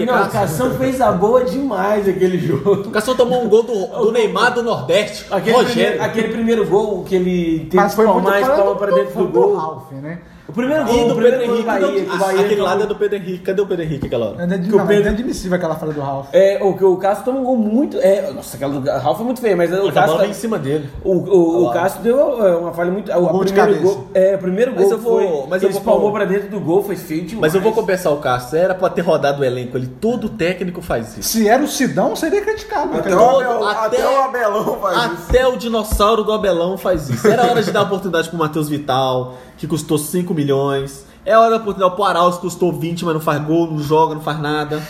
Não, o Cação fez a boa demais aquele jogo. O Cação tomou um gol do, do Neymar do Nordeste. Aquele Rogério. primeiro, aquele primeiro gol que ele teve Mas que foi palmar do- pra dentro foi do gol. Ralf, né? O primeiro gol, do o Pedro primeiro Henrique. Bahia, o Bahia aquele lado é do Pedro Henrique. Cadê o Pedro Henrique aquela hora? É de- Que o não, Pedro- é inadmissível aquela fala do Ralf. É, o que o Cássio tomou um gol muito. É, nossa, aquela do Ralf foi muito feia, mas o A bola Cássio. vem em cima dele. O, o, o. Cássio deu é, uma falha muito. O, gol de primeiro cabeça. gol, é, o primeiro Mas gol eu vou- foi. mas ele eu vou espalmou pra dentro do gol, foi feio demais. Mas eu vou compensar o Cássio. Era pra ter rodado o elenco ali. Todo técnico faz isso. Se era o Sidão, seria criticado. Até, o, Abel, até- até o Abelão faz isso. Até o dinossauro do Abelão faz isso. Era hora de dar oportunidade pro Matheus Vital, que custou 5 milhões. É hora da oportunidade pro Arauz, que custou 20, mas não faz gol, não joga, não faz nada.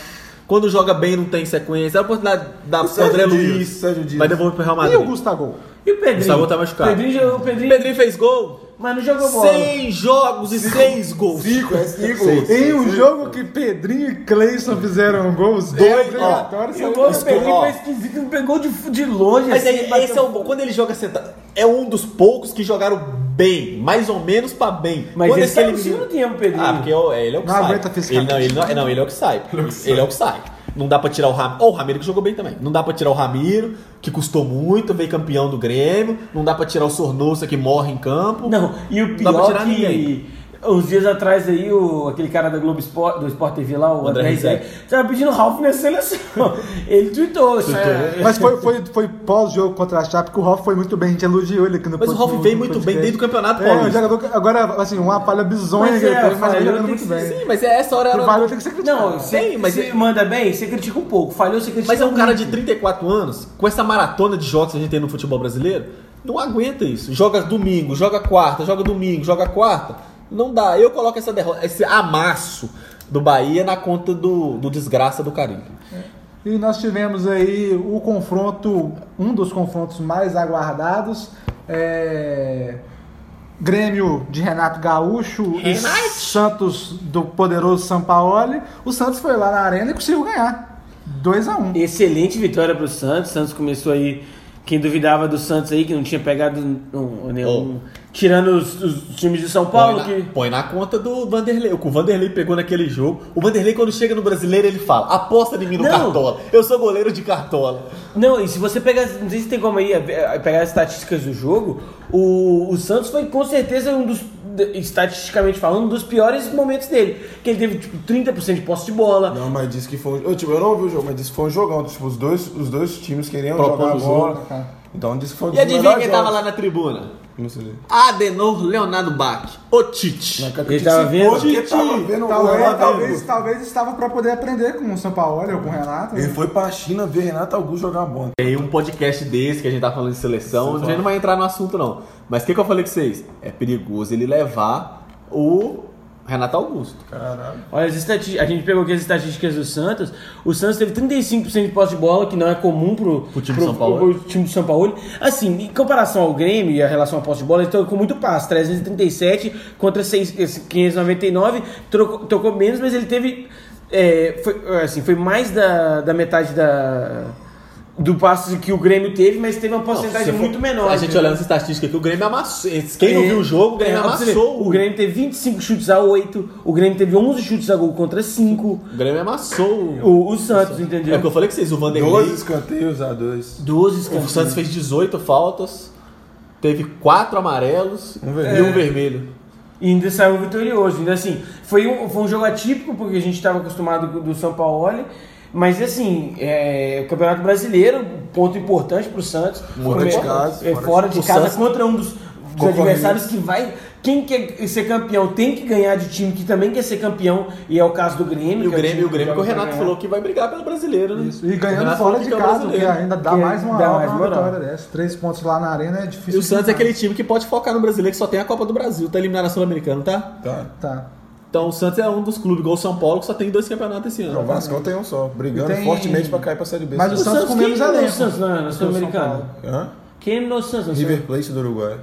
Quando joga bem, não tem sequência. É a oportunidade da O pro André Dias, Luiz. Sérgio Dias. Vai devolver pro Real E Madrid. o Gustavo? E o Pedrinho? Gustavo tá machucado. Pedrinho jogou, o O Pedrinho, Pedrinho fez gol. mas não jogou bola. 100 jogos e 6 gols. Cinco, é cinco. Seis. Em um jogo que Pedrinho e Cleison fizeram gols, dois ó, obrigatórios. E o gol do Pedrinho foi esquisito, pegou de, de longe. Mas assim, aí, bateu- esse é o bom. Quando ele joga sentado, é um dos poucos que jogaram bem, mais ou menos pra bem. Mas Quando ele esse saiu no segundo tempo, Pedrinho. Ah, porque eu- é, ele é o que Não sai. aguenta ele não, ele não, é- não, ele é o que sai. Ele é o que sai. Não dá pra tirar o Ramiro. Ou o Ramiro que jogou bem também. Não dá pra tirar o Ramiro, que custou muito, veio campeão do Grêmio. Não dá pra tirar o Sornosa, que morre em campo. Não, e o Não dá pra pior tirar que ninguém. Uns dias atrás aí, o, aquele cara da Globo Sport, do Sport TV lá, o André Rizek. Rizek, tava pedindo Ralf na seleção. Ele tweetou. isso é- Mas foi, foi, foi pós-jogo contra a Chape que o Ralf foi muito bem, a gente elogiou ele aqui no Mas o Ralf veio muito bem desde o Campeonato É, o Paulista. jogador, agora, assim, uma falha bizonha Mas que ele é, teve, mas falhou, ele jogando tem muito bem. Sim, mas é essa hora era. valor tem que ser criticado. Não, você, Sim, mas você é- manda bem, você critica um pouco. Falhou, você critica Mas é um cara de muito. 34 anos, com essa maratona de jogos que a gente tem no futebol brasileiro, não aguenta isso. Joga domingo, joga quarta, joga domingo, joga quarta. Não dá. Eu coloco essa derrota, esse amasso do Bahia na conta do, do desgraça do Carinho. E nós tivemos aí o confronto, um dos confrontos mais aguardados. é, Grêmio de Renato Gaúcho e. Santos do poderoso Sampaoli. O Santos foi lá na arena e conseguiu ganhar. 2 a 1 Excelente vitória pro Santos. Santos começou aí. Quem duvidava do Santos aí, que não tinha pegado um- nenhum. Tirando os, os times de São Paulo, põe, que. na, põe na conta do Vanderlei. O que o Vanderlei pegou naquele jogo. O Vanderlei, quando chega no brasileiro, ele fala: aposta em mim no Não. Cartola. Eu sou goleiro de Cartola. Não, e se você pegar. Não sei se tem como aí eh, pegar as estatísticas do jogo, o, o Santos foi com certeza um dos. Estatisticamente falando, um dos piores momentos dele. Que ele teve tipo 30% de posse de bola. Não, mas disse que foi. Eu, tipo, eu não vi o jogo, mas disse que foi um jogão. Tipo, os dois, os dois times queriam Propondo jogar a bola. jogo. Então disse que foi um E adivinha quem tava jogos. lá na tribuna? Não sei. Adenor Leonardo Bach. O Tite. Ele tava vendo? Porque tava vendo o Talvez, Renato talvez, talvez estava para poder aprender com o Sampaoli ou com o Renato. Ele foi pra China ver Renato Augusto jogar bola. Tem um podcast desse que a gente tá falando de seleção, a gente não vai entrar no assunto não. Mas o que, que eu falei com vocês? É perigoso ele levar o Renato Augusto. Caralho. Olha, as estatísticas, a gente pegou aqui as estatísticas do Santos. O Santos teve 35% de posse de bola, que não é comum pro, Pro time de São Paulo. pro time do São Paulo. Assim, em comparação ao Grêmio e a relação à posse de bola, ele tocou muito passe. 337 contra 6, esse 599. Trocou, tocou menos, mas ele teve. é, foi, assim, foi mais da, da metade da, do passe que o Grêmio teve, mas teve uma porcentagem Se for- muito menor. A gente olhando essa estatística aqui, o Grêmio amassou. Quem não É, viu o jogo, o Grêmio é, amassou. O Grêmio teve 25 chutes a 8, o Grêmio teve 11 chutes a gol contra 5. O Grêmio amassou. o- O, o Santos, É entendeu? o que eu falei com vocês, o 12 Vanderlei. escanteios a 2. 12 O escanteios. Santos fez 18 faltas, teve 4 amarelos Um e um vermelho. E ainda saiu vitorioso. Ainda assim, foi um, foi um jogo atípico, porque a gente estava acostumado com- do São Paulo. Mas assim, é, o Campeonato Brasileiro, ponto importante pro Santos. Fora de casa, É, fora fora de- de o casa Santos- contra um dos, dos adversários que vai. Quem quer ser campeão tem que ganhar de time que também quer ser campeão, e é o caso do Grêmio. E o que é Grêmio, time o Grêmio que o Renato ganhar. falou que vai brigar pelo brasileiro, né? Isso. E O ganhando fora de é o casa, que ainda dá Que mais uma, dá uma mais moral. vitória dessa. Três pontos lá na arena é difícil. E o Santos é aquele time que pode focar no brasileiro, que só tem a Copa do Brasil, tá eliminado na Sul-Americana, tá? Tá. Tá. Então o Santos é um dos clubes, igual o São Paulo, que só tem dois campeonatos esse Não, ano. o Vasco tem um só, brigando tem- fortemente pra cair pra Série B. Mas o O Santos Santos, com menos quem elenco. o Santos na, na do que o São Sul-Americana? Paulo. Hã? Quem eliminou o Santos na River? Plate do Uruguai.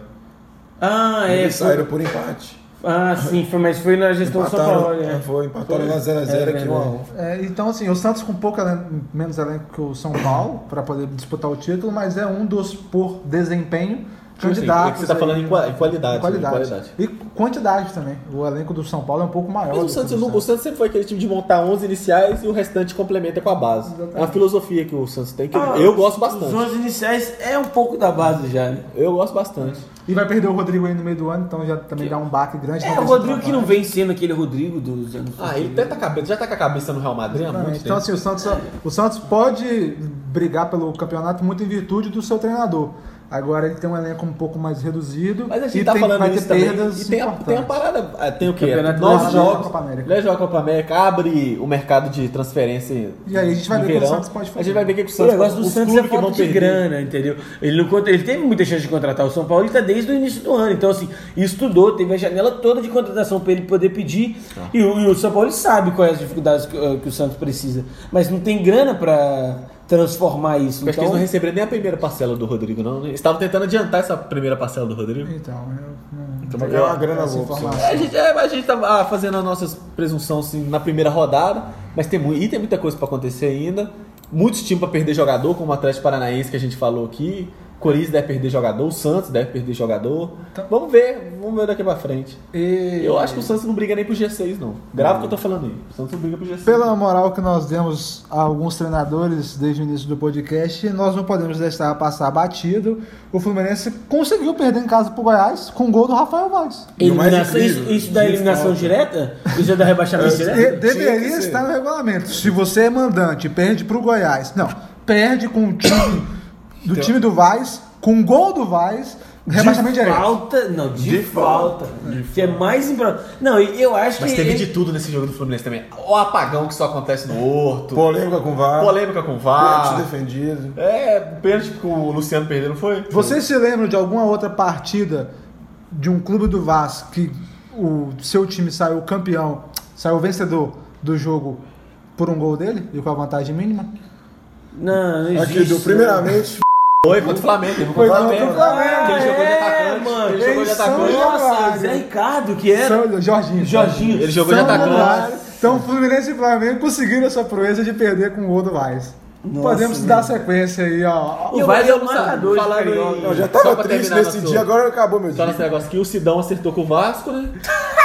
Ah, é. Eles Foi, saíram por empate. ah, sim, foi, mas foi na gestão do São Paulo. Empataram, É. foi, empataram lá 0x0 É aqui 1x1. É, então, assim, o Santos com pouco elenco, menos elenco que o São Paulo para poder disputar o título, mas é um dos, por desempenho, Tipo assim, candidatos. você tá aí, falando em qua- em qualidade, qualidade. em qualidade. E quantidade também. O elenco do São Paulo é um pouco maior. Mas o que Santos, do não- o Santos sempre foi aquele time de montar 11 iniciais e o restante complementa com a base. É uma filosofia que o Santos tem que Ah, eu gosto Os bastante. 11 iniciais é um pouco da base já, né? Eu gosto bastante. E vai perder o Rodrigo aí no meio do ano, então já também dá um baque grande. É, o Rodrigo que não vem sendo aquele Rodrigo dos anos. Ah, ele até tá cabeça, já tá com a cabeça no Real Madrid há muito Exatamente. tempo. Então, assim, o Santos, o Santos pode brigar pelo campeonato muito em virtude do seu treinador. Agora ele tem um elenco um pouco mais reduzido. Mas a gente e tá tem, falando vai ter isso também. perdas E tem a, tem a parada. ah, Tem o quê? Nove jogos. Copa América. Ele joga a Copa América, abre o mercado de transferência. E aí a gente vai ver o que o. Santos pode fazer. A gente vai ver o que o O Santos negócio do os Santos é que vão de perder. grana, entendeu? Ele, não, ele teve muita chance de contratar o São Paulo, ele tá desde o início do ano. Então, assim, estudou, teve a janela toda de contratação para ele poder pedir. Tá. E, o, e o São Paulo sabe quais as dificuldades que, eh, que o Santos precisa. Mas não tem grana para transformar isso. Acho que eles Então, não receberam nem a primeira parcela do Rodrigo, não. né? Eles estavam tentando adiantar essa primeira parcela do Rodrigo. Então, eu não Então vai ganhar uma grana boa. É, a gente, é, a gente tá ah, fazendo as nossas presunções assim, na primeira rodada, mas tem, e tem muita coisa pra acontecer ainda. Muitos times pra perder jogador, como o Atlético Paranaense que a gente falou aqui. Corinthians deve perder jogador, o Santos deve perder jogador. Então- Vamos ver, vamos ver daqui pra frente. E- Eu acho que o Santos não briga nem pro G6, não. Grava o que eu tô falando aí. O Santos não briga pro G6. Pela moral que nós demos a alguns treinadores desde o início do podcast, nós não podemos deixar passar batido. O Fluminense conseguiu perder em casa pro Goiás com o gol do Rafael Vaz. Eliminação, isso, isso da eliminação direta? Isso é da rebaixamento direto? deveria estar no regulamento. Se você é mandante e perde pro Goiás, não, perde com o time do Então- time do Vaz, com gol do Vaz, rebaixamento de direto. falta, não, de, De falta. falta. Que é mais importante. Não, e eu acho Mas que. teve ele- de tudo nesse jogo do Fluminense também. O apagão que só acontece no Horto. Polêmica com o VAR. Polêmica com o Pênalti VAR. defendido. É, pênalti que o Luciano perdeu, não foi? Vocês se lembram de alguma outra partida de um clube do Vasco que o seu time saiu campeão, saiu vencedor do jogo por um gol dele e com a vantagem mínima? Não, não existe. Aqui, do, primeiramente, Foi contra o Flamengo. Teve Foi contra o contra Flamengo. o Flamengo. Que ele jogou de é, atacante. mano. Ele jogou de são atacante. Nossa, Zé Ricardo, que era. São, Jorginho. Jorginho. Ele jogou de São atacante. Então, Fluminense e Flamengo conseguiram essa proeza de perder com o do Vaz. Nossa, Podemos dar sequência aí, ó. O Eu- Vaz é o marcador falando em- eu já Só tava triste nesse dia, agora acabou meu Só dia. nesse negócio aqui, o Sidão acertou com o Vasco, né?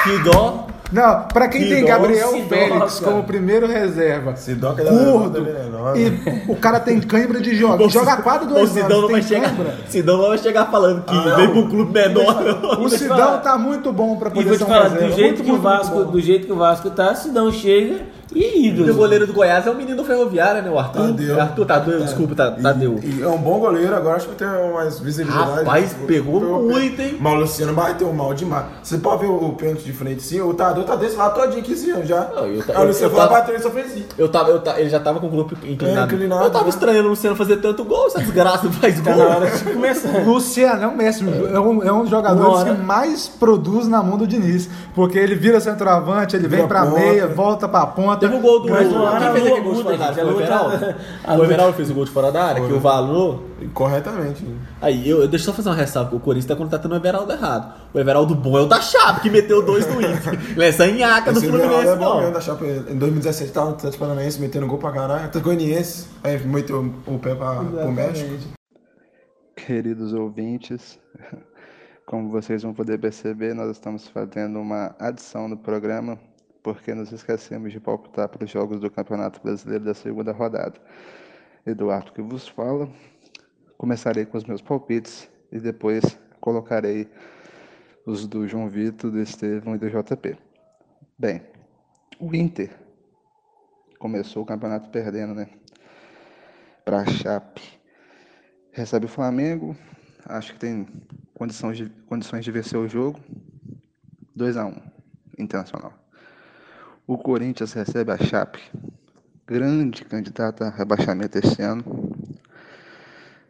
Que dó. Não, pra quem Que tem Gabriel dó, Félix cara. como primeiro reserva, Levanta, ele é e o cara tem cãibra de jogo, joga quadro O dois Sidão anos, não vai chegar. cãibra. Sidão não vai chegar falando que veio pro clube menor. O Sidão tá muito bom pra E poder vou ser te falar, do jeito, Muito, que o muito, muito Vasco, do jeito que o Vasco tá, Sidão chega e é E ídolo. o goleiro do Goiás é o menino do Ferroviária, né? O Arthur. Tadeu. Arthur Tadeu, desculpa, tá- Tadeu. E, e é um bom goleiro, agora acho que tem mais visibilidade. Rapaz, pegou muito, pe- hein? Mas o Luciano bateu mal demais. Você pode ver o, o pênalti de frente sim, o Tadeu tá desse lado todinho aqui ó, já. Não, eu o Luciano eu foi tava- bater só fez assim. Eu tava, eu ta- ele já tava com o grupo inclinado. É, inclinado, eu tava né? estranhando o Luciano fazer tanto gol, essa desgraça não faz Tá gol. na hora de começar. Luciano é um mestre, é um, é um dos jogadores Uma hora. que mais produz na mão do Diniz. Porque ele vira centroavante, ele vem Vira pra ponta. meia, volta pra ponta. Teve o gol do. Mas Quem fez aquele gol de fora da área? Foi o Everaldo? o Everaldo fez o gol de fora da área, que o valor. Corretamente. Aí, eu, eu- deixa eu só fazer uma ressalva, o Corinthians tá contratando o Everaldo errado. O Everaldo bom é o da Chape, que meteu dois no Inter. Não é essa nhaca do Fluminense, é bom não. da Chapa. Em 2017 tava no Atlético Paranaense metendo gol pra caralho. Atlético Goianiense, aí meteu o pé pra, pro México. Queridos ouvintes, como vocês vão poder perceber, nós estamos fazendo uma adição no programa porque nos esquecemos de palpitar para os jogos do Campeonato Brasileiro da segunda rodada. Eduardo que vos fala, começarei com os meus palpites e depois colocarei os do João Vitor, do Estevão e do JP. Bem, o Inter começou o campeonato perdendo, né? Para a Chape recebe o Flamengo, acho que tem condições de, condições de vencer o jogo. 2 a 1 Internacional. O Corinthians recebe a Chape, grande candidata a rebaixamento este ano.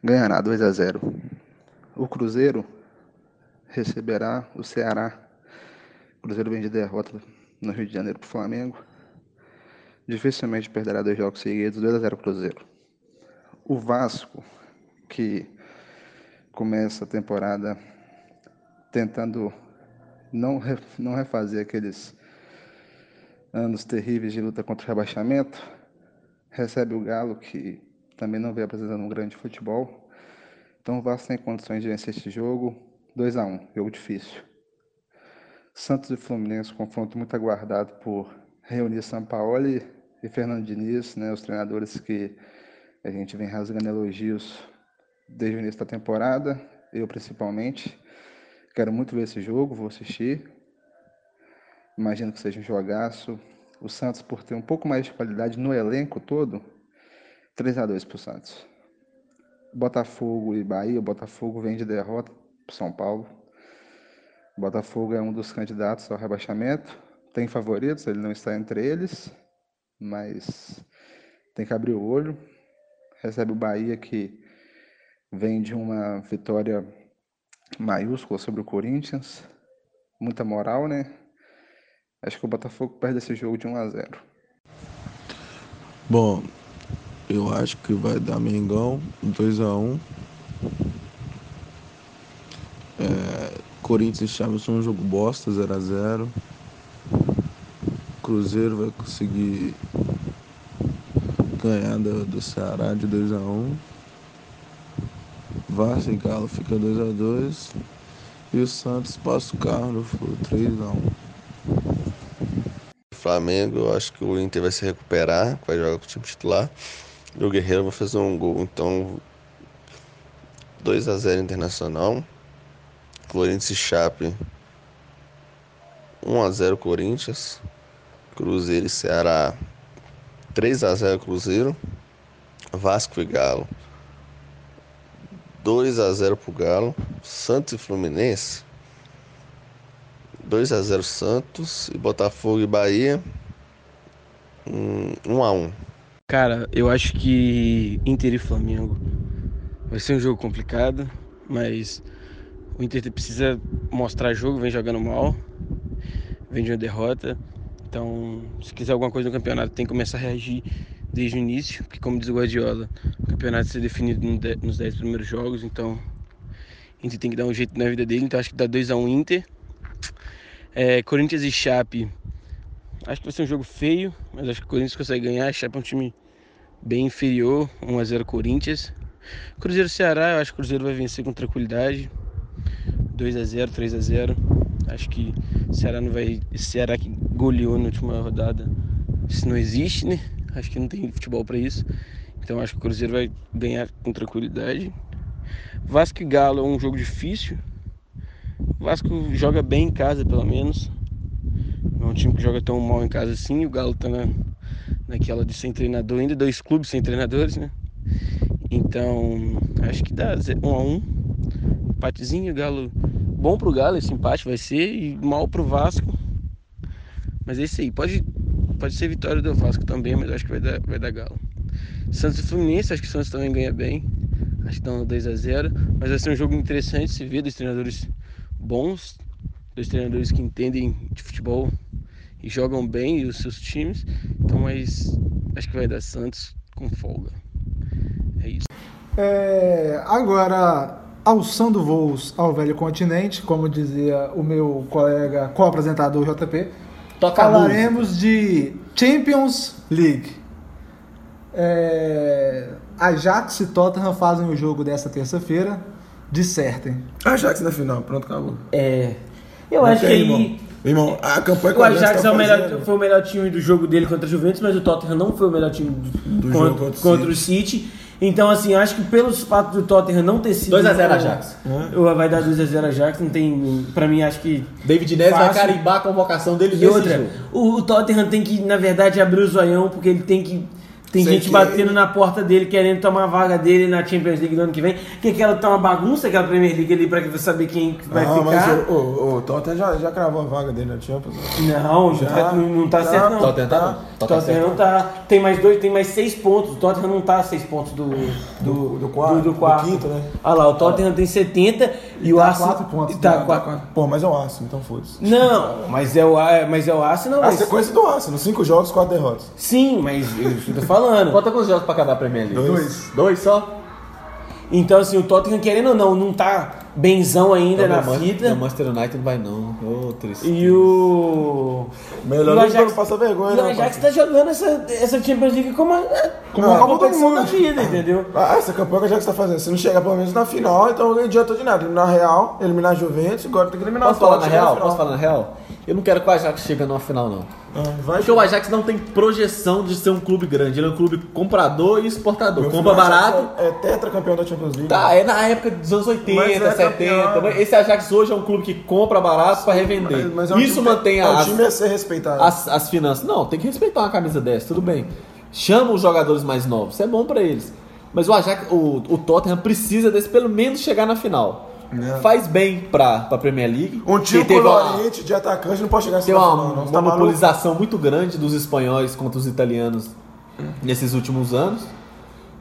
Ganhará 2 a 0 O Cruzeiro receberá o Ceará. O Cruzeiro vem de derrota no Rio de Janeiro para o Flamengo. Dificilmente perderá dois jogos seguidos, 2 a 0 Cruzeiro. O Vasco que começa a temporada tentando não, não refazer aqueles anos terríveis de luta contra o rebaixamento, recebe o Galo, que também não vem apresentando um grande futebol, Então o Vasco tem condições de vencer esse jogo. 2 a 1 jogo difícil. Santos e Fluminense, confronto muito aguardado por reunir Sampaoli e Fernando Diniz, né, os treinadores que a gente vem rasgando elogios desde o início da temporada, eu principalmente. Quero muito ver esse jogo, vou assistir. Imagino que seja um jogaço. O Santos, por ter um pouco mais de qualidade no elenco todo, 3 a 2 para o Santos. Botafogo e Bahia. O Botafogo vem de derrota para São Paulo. O Botafogo é um dos candidatos ao rebaixamento. Tem favoritos, ele não está entre eles, mas tem que abrir o olho. Recebe o Bahia que vem de uma vitória maiúscula sobre o Corinthians. Muita moral, né? Acho que o Botafogo perde esse jogo de 1 a 0. Bom, eu acho que vai dar Mengão 2 a 1 é, Corinthians e Chaves são um jogo bosta, 0 a 0 Cruzeiro vai conseguir ganhar do, do Ceará de 2 a 1 Vasco e Galo fica 2 a 2 E o Santos passa o carro no Flu 3 a 1 Flamengo, eu acho que o Inter vai se recuperar, vai jogar com o time titular. E o Guerreiro vai fazer um gol. Então, 2 a 0 Internacional. Corinthians e Chape. 1 a 0 Corinthians. Cruzeiro e Ceará. 3 a 0 Cruzeiro. Vasco e Galo. 2 a 0 pro Galo. Santos e Fluminense. 2 a 0 Santos e Botafogo e Bahia. 1 a 1. Cara, eu acho que Inter e Flamengo vai ser um jogo complicado, mas o Inter precisa mostrar jogo, vem jogando mal, vem de uma derrota. Então, se quiser alguma coisa no campeonato, tem que começar a reagir desde o início, porque como diz o Guardiola, o campeonato vai ser definido nos 10 primeiros jogos, então Inter tem que dar um jeito na vida dele, então acho que dá 2 a 1 Inter. É, Corinthians e Chape, acho que vai ser um jogo feio, mas acho que o Corinthians consegue ganhar, a Chape é um time bem inferior, 1 a 0 Corinthians. Cruzeiro Ceará, eu acho que o Cruzeiro vai vencer com tranquilidade. 2 a 0, 3 a 0. Acho que o Ceará não vai, Ceará que goleou na última rodada, isso não existe, né? Acho que não tem futebol para isso. Então acho que o Cruzeiro vai ganhar com tranquilidade. Vasco e Galo é um jogo difícil. O Vasco joga bem em casa, pelo menos. Não é um time que joga tão mal em casa assim. O Galo tá na, naquela de sem treinador ainda, dois clubes sem treinadores, né? Então, acho que dá um a um. Empatezinho, Galo. Bom pro Galo esse empate vai ser e mal pro Vasco. Mas é isso aí. Pode, pode ser vitória do Vasco também, mas acho que vai dar, vai dar Galo. Santos e Fluminense, acho que o Santos também ganha bem. Acho que estão 2 a 0 Mas vai ser um jogo interessante se ver, dois treinadores bons, dois treinadores que entendem de futebol e jogam bem os seus times. Então, mas acho que vai dar Santos com folga. É isso. É, agora, alçando voos ao velho continente, como dizia o meu colega co-apresentador JP, Toca a falaremos de Champions League. É, Ajax e Tottenham fazem o jogo dessa terça-feira. Dissertem. Ajax na final, pronto, acabou. É. Eu Não acho que tem, aí. irmão. Irmão, a campanha O Ajax tá é o melhor, fazendo- foi o melhor time do jogo dele contra a Juventus, mas o Tottenham não foi o melhor time do, Do contra, jogo contra o contra o City. Então, assim, acho que pelos fatos do Tottenham não ter sido. 2 a 0 Ajax. Eu- Vai dar 2x0 Ajax, não tem. Pra mim, acho que. David Neres vai carimbar a convocação dele E outra, jogo. o, o Tottenham tem que, na verdade, abrir o zoião, porque ele tem que. Tem Sei gente que- batendo na porta dele, querendo tomar a vaga dele na Champions League do ano que vem. Que aquela tá uma bagunça, aquela Premier League ali, pra saber quem que vai ah, ficar. mas o, o, o Tottenham já, já cravou a vaga dele na Champions. Não, Já. tá- não, não tá Tá. certo não. Tottenham tá não. O Tottenham não tá. Tem mais dois, tem mais seis pontos. O Tottenham não tá a seis pontos do. Do, Do quarto, do, do quarto. quinto, né? Olha lá, o Tottenham tem 70 e, o tá Arsenal. quatro pontos, Tá, né? quatro- Pô, mas é o Arsenal, então foda-se. Não, mas é o, mas é o Arsenal. A mas- sequência do Arsenal, cinco jogos, quatro derrotas. Sim, mas eu eu tô falando. Falta quantos jogos pra acabar a Premier League? Dois. Dois só? Então, assim, o Tottenham, querendo ou não, não tá benzão ainda Então, na Man- fita. meu Manchester United não vai não. Ô, triste. E o. Melhor E o Ajax- pra passar vergonha, E o né, Ajax tá jogando essa, essa Champions League como uma, como Ah, uma Copa do competição da Mundo. vida, entendeu? Ah, essa campanha que a Ajax tá fazendo. Se não chegar pelo menos na final, então não adianta de nada. Eliminar a Real, eliminar a Juventus, agora tem que eliminar Posso o falar na real? chegar na Posso falar na real? Eu não quero que o Ajax chegue numa final, não. Ah, vai Porque o Ajax não tem projeção de ser um clube grande. Ele é um clube comprador e exportador. Meu Compra o barato. É, é tetracampeão da Champions League. Tá, é na época dos anos 80, Mas é 70. campeão. Esse Ajax hoje é um clube que compra barato pra revender. Mas- mas é um Isso mantém é as, time a ser respeitado. as, as finanças. Não, tem que respeitar uma camisa dessa, tudo bem. Chama os jogadores mais novos, isso é bom pra eles. Mas o Ajax, o, o Tottenham precisa desse pelo menos chegar na final. É. Faz bem pra, pra Premier League. Um time teve uma, de atacante não pode chegar assim tem uma final, não. Você tá monopolização muito grande dos espanhóis contra os italianos nesses últimos anos.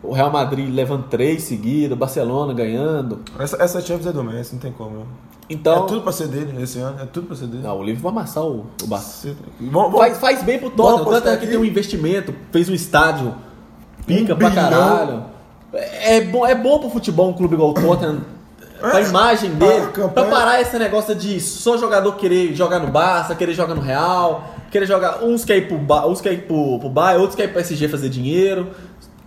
O Real Madrid levando três seguidos, o Barcelona ganhando. Essa, essa Champions é do Messi, não tem como. Não. Então, é tudo pra ser dele esse ano, é tudo pra ser dele. não, o Liverpool vai amassar o, o Barça. Vamos, Faz, faz bem pro Tottenham. O Tottenham apostar que tem um investimento, fez um estádio, pica Um pra bilhão. caralho. É bom, é bom pro futebol um clube igual o Tottenham. Pra imagem dele, a campanha- pra parar esse negócio de só jogador querer jogar no Barça, querer jogar no Real, querer jogar. Uns querem ir pro, Ba- uns querem ir pro, pro Bayern, outros querem ir pro PSG fazer dinheiro.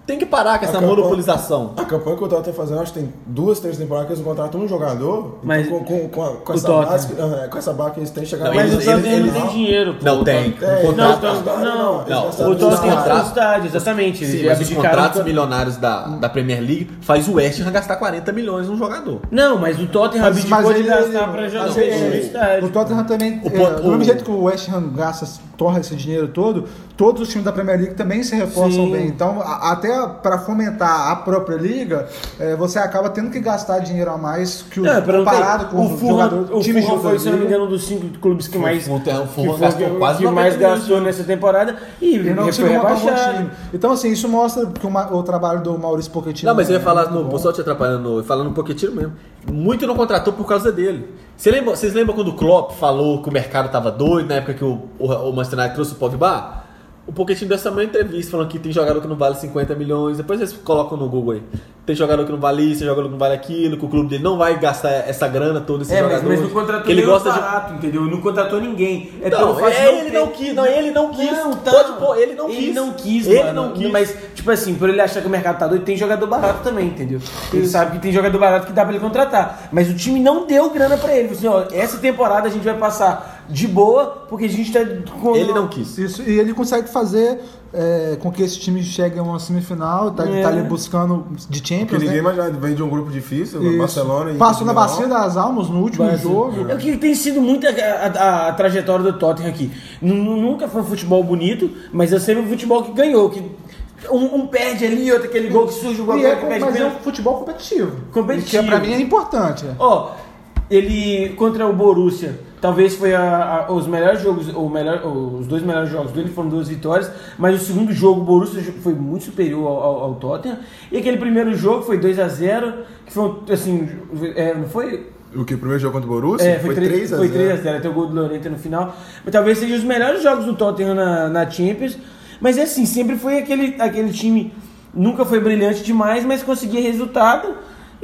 Tem que parar com essa campanha- monopolização. A campanha que o Tottenham tá fazendo, acho que tem duas, três temporadas que eles contratam um jogador. Mas- então, com, com, com, a- com o essa base, que- é, com essa base que eles têm chegado Não, Mas eles- o Tottenham eles- não tem dinheiro. pô. Não tem. É, Um contrato- Não, não, O Tottenham tem estádio, exatamente. Sim, mas os contratos pra- milionários da, da Premier League faz o West Ham gastar 40 milhões num jogador. Não, mas o Tottenham Mas- abdicou mas de gastar pra jogar estádio. O Tottenham também, O é, do mesmo o- jeito que o West Ham gasta, torra esse dinheiro todo, todos os times da Premier League também se reforçam bem. Então, a- até para fomentar a própria liga, é, você acaba tendo que gastar dinheiro a mais que o comparado com o o times de Fulham foi, se não me engano, um dos cinco clubes que mais, o foi- gastou quase que 90 mais gastou nessa temporada e E não foi conseguiu montar um bom time. Então, assim, isso mostra que o, ma- o trabalho do Maurício Pochettino... Não, mas eu ia é falar, no, bom. só te atrapalhando, falando um pouquinho mesmo. Muito não contratou por causa dele. Você lembra, vocês lembram quando o Klopp falou que o mercado tava doido, na época que o, o, o Manchester United trouxe o Pogba? O Pochettino deu essa mesma entrevista falando que tem jogador que não vale 50 milhões. Depois vocês colocam no Google aí. Tem jogador que não vale isso, tem jogador que não vale aquilo, que o clube dele não vai gastar essa grana toda esses É, mas, mas não contratou que ele gosta de barato, entendeu? Não contratou ninguém. É Não, fato de é, ele ter- não quis, não, ele não quis. Não, tá. Pode pôr, ele não Ele quis. não quis, Ele mano. não quis. Mas, tipo assim, por ele achar que o mercado tá doido, tem jogador barato também, entendeu? Ele sabe que tem jogador barato que dá pra ele contratar. Mas o time não deu grana pra ele. Falou assim, ó, essa temporada a gente vai passar de boa, porque a gente tá com... Ele não quis. Isso, e ele consegue fazer é, com que esse time chegue a uma semifinal, tá, É. tá ali buscando de Porque Champions, ninguém né? mais vem de um grupo difícil, Isso. Barcelona e Passou na bacia das almas no último jogo. É o que tem sido muito a, a- a trajetória do Tottenham aqui. Nu- Nunca foi um futebol bonito, mas é sempre um futebol que ganhou. Que um, um perde ali, outro aquele gol que surge o gol E que é, perde mas é um futebol competitivo. Competitivo. Que pra mim é importante. Ó, ele contra o Borussia, talvez foi a- a- os melhores jogos, o melhor, os dois melhores jogos dele foram duas vitórias, mas o segundo jogo o Borussia foi muito superior ao, ao- ao Tottenham. E aquele primeiro jogo foi 2 a 0 que foi um, assim, é, não foi O que? O primeiro jogo contra o Borussia? é, foi, 3 3 a foi 0. 3 a 0 até o gol do Lorente no final. Mas talvez seja os melhores jogos do Tottenham na, na Champions. Mas é assim, sempre foi aquele, aquele time. Nunca foi brilhante demais, mas conseguia resultado.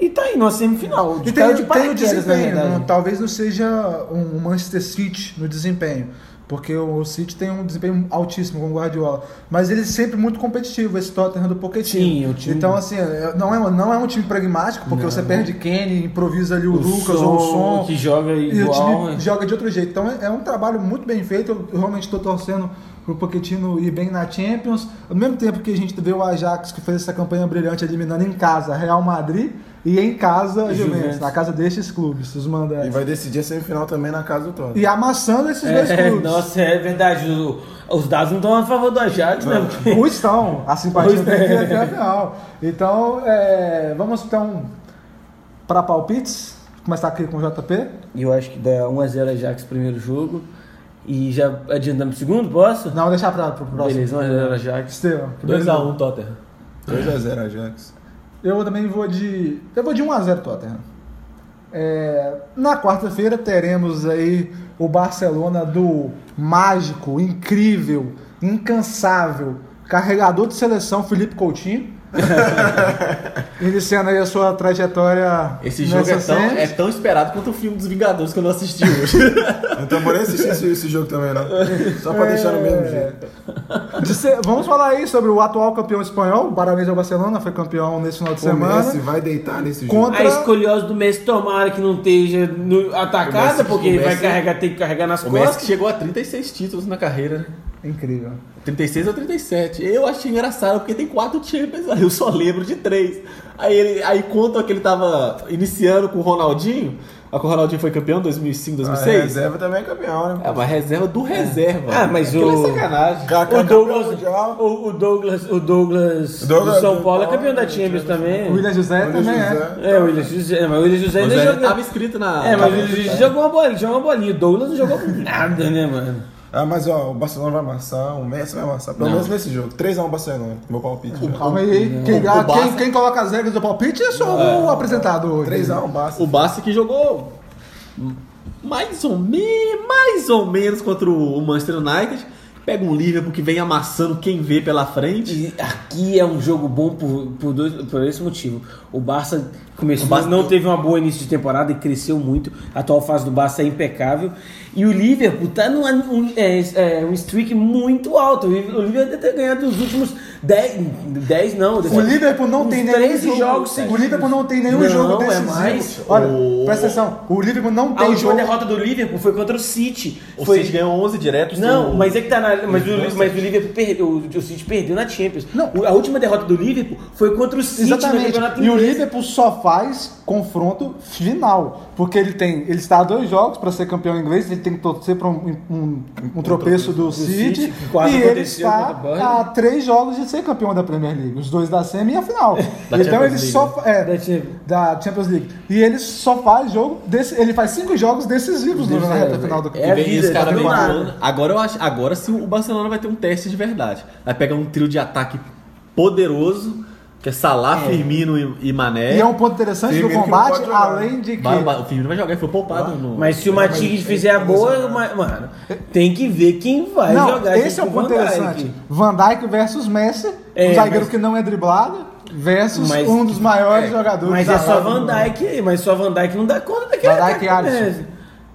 E tá aí numa semifinal. E caiu tem, tem o desempenho, não- talvez não seja um Manchester City no desempenho, porque o City tem um desempenho altíssimo com o Guardiola, mas ele é sempre muito competitivo, esse Tottenham do Pochettino. Sim, o time- Então, assim, é- não é, não é um time pragmático, porque você perde Kenny, improvisa ali o, Lucas ou o Som, que joga e o igual. time joga de outro jeito. Então é, é um trabalho muito bem feito. Eu, eu realmente estou torcendo pro Pochettino ir bem na Champions. Ao mesmo tempo que a gente vê o Ajax que fez essa campanha brilhante eliminando em casa Real Madrid e em casa Juventus, Juventus. na casa destes clubes, os E mandantes. vai decidir a semifinal também na casa do Tottenham. E amassando esses dois É, clubes. nossa, é verdade. o- os dados não estão a favor do Ajax, né? Porque- Os estão, a simpatia tem que ir até a final. Então, é, vamos então para palpites. Começar aqui com o JP. E eu acho que dá 1x0 Ajax primeiro jogo. E já adiantamos o segundo, posso? Não, deixar para o próximo. Beleza, 1x0 Ajax. Estevam. primeiro 2x1 jogo. Tottenham. 2x0 Ajax. Eu também vou de. Eu vou de 1x0 Tottenham. É, na quarta-feira teremos aí o Barcelona do mágico, incrível, incansável, carregador de seleção Felipe Coutinho. Iniciando aí a sua trajetória Esse jogo é tão, é tão esperado quanto o filme dos Vingadores que eu não assisti hoje. Então vou nem assistir esse, esse jogo também, não. Só pra deixar no mesmo jeito. Ser- vamos falar aí sobre o atual campeão espanhol, o Barcelona ao Barcelona, foi campeão nesse final de O semana. Messi vai deitar nesse jogo. Contra- A escoliose do Messi tomara que não esteja no- atacada, Messi- porque o vai Messi- carregar, tem que carregar nas o Messi costas. que chegou a 36 títulos na carreira, né? Incrível. 36 ou 37. Eu achei engraçado porque tem quatro Champions, aí eu só lembro de três. Aí ele aí conta que ele tava iniciando com o Ronaldinho. A o Ronaldinho foi campeão em 2005, A 2006. reserva também é campeão, né? É uma reserva do reserva. Ah, mas Aquilo o- é sacanagem. O Douglas, o, o Douglas, o Douglas, Douglas do São Paulo é campeão da Champions também. O William José William também é. José. É, o William José, mas o William José ainda joga. tava escrito na. É, mas o William José jogou uma bolinha, jogou uma bolinha. O Douglas não jogou nada, né, mano? Ah, mas ó, o Barcelona vai amassar, o Messi vai amassar. Pelo menos nesse jogo. 3x1 Barcelona. Meu palpite. Calma aí. Quem, O- quem- Barça- quem coloca as regras do palpite é só o apresentador hoje. 3x1 Barça. O Barça que jogou mais ou, me... mais ou menos contra o Manchester United. Pega um Liverpool que vem amassando quem vê pela frente. E aqui é um jogo bom por, por, dois, por esse motivo. O Barça começou, O Barça- não teve uma boa início de temporada e cresceu muito. A atual fase do Barça é impecável. E o Liverpool tá num um, é, é, um streak muito alto. O Liverpool deve ter ganhado os últimos 10, 10 não. O Liverpool não tem nenhum 13 jogo. jogos o. Liverpool não tem nenhum Não, jogo é decisivo. mais. Olha, O- presta atenção. O Liverpool não A tem última jogo. derrota do Liverpool foi contra o City. O foi, City ganhou 11 diretos. Não, do- mas é que tá na. Mas, o, mas o Liverpool perdeu. O, o City perdeu na Champions. Não. A última derrota do Liverpool foi contra o City no Exatamente. campeonato E o. Liverpool só faz confronto final. Porque ele tem. Ele está a dois jogos para ser campeão inglês, ele tem que torcer para um, um, um tropeço do City. City, quase e ele está a três jogos de ser campeão da Premier League. Os dois da Semi e a final. então Champions ele League, só. É, Da Champions. da Champions League. E ele só faz jogo. Desse, ele faz cinco jogos decisivos na reta final do É E a vem vida, esse cara tá. Agora eu acho, agora sim o Barcelona vai ter um teste de verdade. Vai pegar um trio de ataque poderoso, que é Salah, Firmino e, e Mané. E é um ponto interessante do Firmino não combate, além de que. Vai- o Firmino vai jogar, ele foi poupado no. Mas se o Matias fizer a boa, ma- mano, tem que ver quem vai Não, jogar. esse é o com ponto Van Dijk. interessante. Van Dijk versus Messi, É, um zagueiro mas- que não é driblado, versus Mas- um dos maiores jogadores Mas da é só. Van Dijk, mas só Van Dijk não dá conta daquele Van Dijk ataque e do Alisson.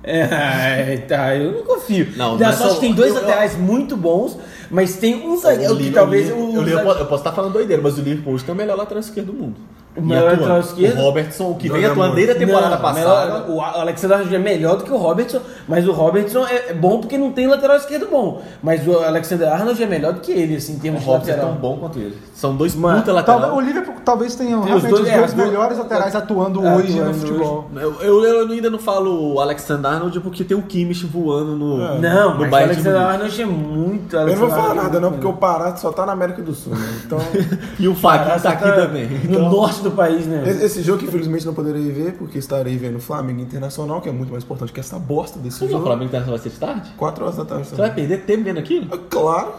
É, tá, eu não confio. Não, Da mas sorte só- tem dois eu- eu- laterais muito bons, mas tem um zagueiro que Liverpool- talvez o eu, eu posso estar falando doideira, mas o Liverpool hoje tem o melhor lateral esquerdo do mundo. O melhor atuando. lateral esquerdo? O Robertson, o que vem atuando desde a temporada Não, passada. melhor- o Alexander Arnold é melhor do que o Robertson, mas o Robertson é bom porque não tem lateral esquerdo bom. Mas o Alexander Arnold é melhor do que ele, assim, em O termos de Robertson é lateral. tão bom quanto ele. São dois Mano, puta lateral. o Liverpool talvez tenha os dois- os é, dois duas- melhores laterais atuando É, hoje atuando no futebol. Eu, eu, eu ainda não falo o Alexander Arnold porque tem o Kimmich voando no, Não, no mas o Bayern de Alexander Munique. Arnold é muito. Eu não vou falar nada não, porque o Pará só tá na América do Sul, né? Então, E o Fagner tá aqui tá também. No Então, norte do país, né? esse esse jogo que infelizmente não poderei ver, porque estarei vendo Flamengo Internacional, que é muito mais importante que essa bosta desse Você viu o jogo. Flamengo Internacional vai ser de tarde? 4 horas da tarde Você vai também. perder tempo vendo aquilo? Claro.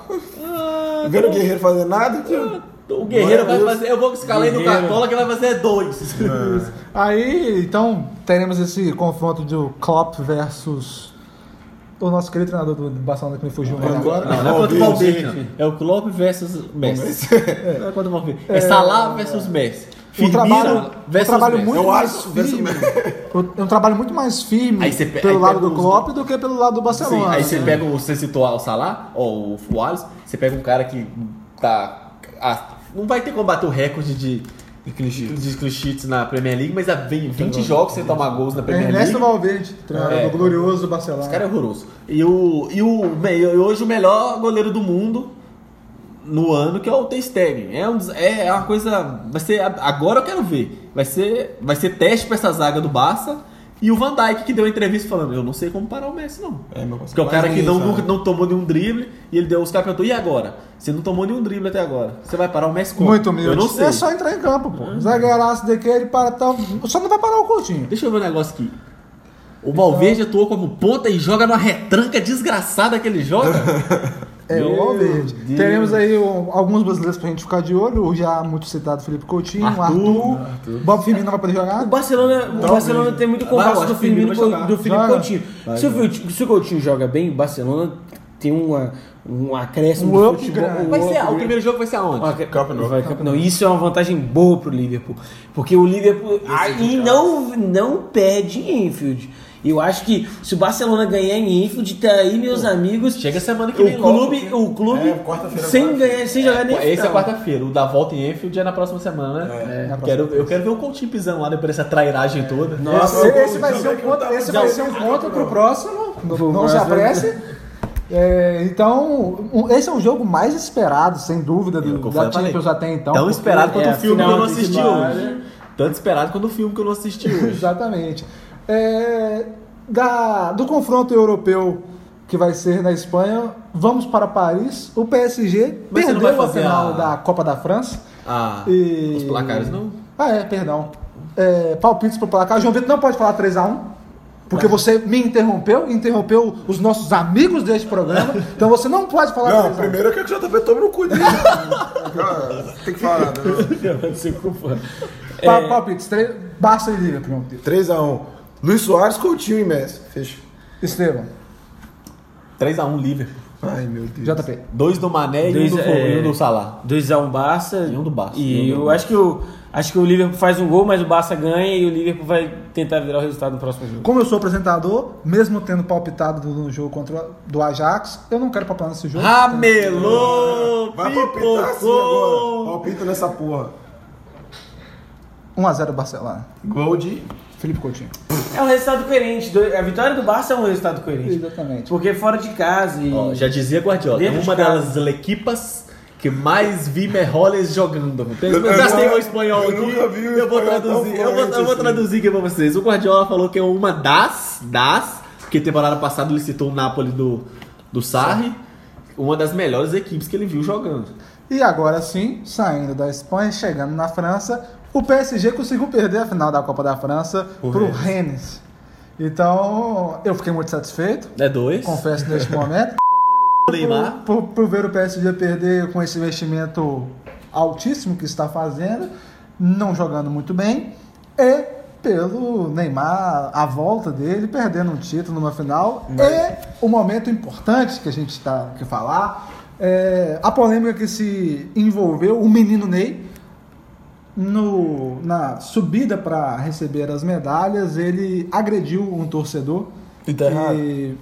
Ah, Vendo o Guerreiro fazer nada, que... o Guerreiro vai fazer. Eu vou escalar ele no. Cartola que vai fazer dois. Aí, então, teremos esse confronto do Klopp versus o nosso querido treinador do Barcelona que me fugiu o nome agora. Não, não é contra o Valverde. Não. É o Klopp versus Messi. Não é contra o Valverde. É Salah versus Messi. Um trabalho, um trabalho muito Eu mais acho firme. É um trabalho muito mais firme pe- pelo aí lado pega do Klopp do que pelo lado do Sim, Barcelona. aí você pega, o- você citou o Salah, ou o Alisson, você pega um cara que tá. ah, não vai ter como bater o recorde de, de clean sheets. na Premier League, mas já vem 20 jogos sem tomar gols na Premier Ernesto League. Valverde, treinador É. do glorioso Barcelona. Esse cara é horroroso. E, o, e, o, e hoje o melhor goleiro do mundo no ano, que é o Ter Stegen. É, um, dos- é uma coisa. Vai ser. Agora eu quero ver. Vai ser, vai ser teste pra essa zaga do Barça. E o Van Dijk que deu uma entrevista falando: Eu não sei como parar o Messi, não. É, meu Porque é o cara que não, nunca, não tomou nenhum drible e ele deu os caras e agora? Você não tomou nenhum drible até agora. Você vai parar o Messi como? Muito humilde. Eu não sei. É só entrar em campo, pô. Zagueiraço daquele para tal. Só não vai parar o Coutinho. Deixa eu ver um negócio aqui. O Valverde atuou como ponta e joga numa retranca desgraçada que ele joga. É Meu o Valverde. Deus. Teremos aí o- alguns brasileiros pra gente ficar de olho. O já muito citado Felipe Coutinho, Arthur. Arthur. Bob Firmino não vai poder O jogar. Barcelona, o Barcelona tem muito Vai, compasso do o Firmino vai do Felipe Joga. Coutinho. Se o, Coutinho- se o Coutinho joga bem, o Barcelona tem uma, um acréscimo Um up futebol. grande. um Vai ser, o primeiro jogo vai ser aonde? Ah, Camp Nou. vai, Camp Nou. Isso é uma vantagem boa pro Liverpool. Porque o Liverpool e não, não perde em Enfield. Eu acho que se o Barcelona ganhar em Enfield, tá aí, meus amigos. Chega semana que o vem logo. clube, o clube É, quarta-feira, sem ganhar, sem jogar nem Esse é quarta-feira. O da volta em Enfield é na próxima semana, né? Na Quero, eu quero ver o Coutinho pisando lá depois dessa trairagem toda. Esse, esse vai ser um ponto, esse vai ser um ponto pro próximo. Não, não se apresse. É, então, um- esse é o jogo mais esperado, sem dúvida, do, Como da eu falei. Champions até então. Tão esperado quanto é o filme que eu não assisti hoje. Tanto esperado quanto o filme que eu não assisti hoje. Exatamente. É, da, do confronto europeu que vai ser na Espanha, vamos para Paris. O PSG Mas perdeu a final a- da Copa da França. Ah, E- os placares não. Ah, é, perdão. É, palpites pro placar. João Vitor não pode falar 3x1. Porque você me interrompeu, interrompeu os nossos amigos deste programa. Então você não pode falar Não, 3x1. primeiro eu quero que o JP tome no cu dele. Tem que falar né? É, Palpites, três, Barça e Liga, João Vitor. 3x1. Luiz Soares, Coutinho e Messi. Fecha. Estevam, 3x1 Liverpool. Ai, meu Deus. JP. Dois do Mané e um Dois, do, é. e um do Salah. 2x1 Barça. E um do Barça. E E um eu acho que o, acho que o Liverpool faz um gol, mas o Barça ganha e o Liverpool vai tentar virar o resultado no próximo jogo. Como eu sou apresentador, mesmo tendo palpitado no jogo contra o- do Ajax, eu não quero palpitar nesse jogo. Ramelou! Vai palpitar assim agora. Palpita nessa porra. 1x0 Barcelona. Gol de. Felipe Coutinho. É um resultado coerente. A vitória do Barça é um resultado coerente. Exatamente. Porque fora de casa e. Ó, já dizia Guardiola, é uma das equipas que mais vi Merroles jogando. Tem- Eu- gastei nunca- o espanhol eu aqui. nunca vi o eu vou traduzir. Eu vou, eu vou fluente traduzir aqui pra vocês. O Guardiola falou que é uma das, das, porque temporada passada ele citou o Napoli do, do Sarri, uma das melhores equipes que ele viu jogando. E agora sim, saindo da Espanha, chegando na França, o PSG conseguiu perder a final da Copa da França pro Rennes. Então, eu fiquei muito satisfeito, É dois. confesso neste momento, O Neymar. por, por ver o PSG perder com esse investimento altíssimo que está fazendo, não jogando muito bem, e pelo Neymar, a volta dele, perdendo um título numa final, e o momento importante que a gente está que falar, é a polêmica que se envolveu o menino Ney, no, na subida para receber as medalhas, ele agrediu um torcedor. E tá. E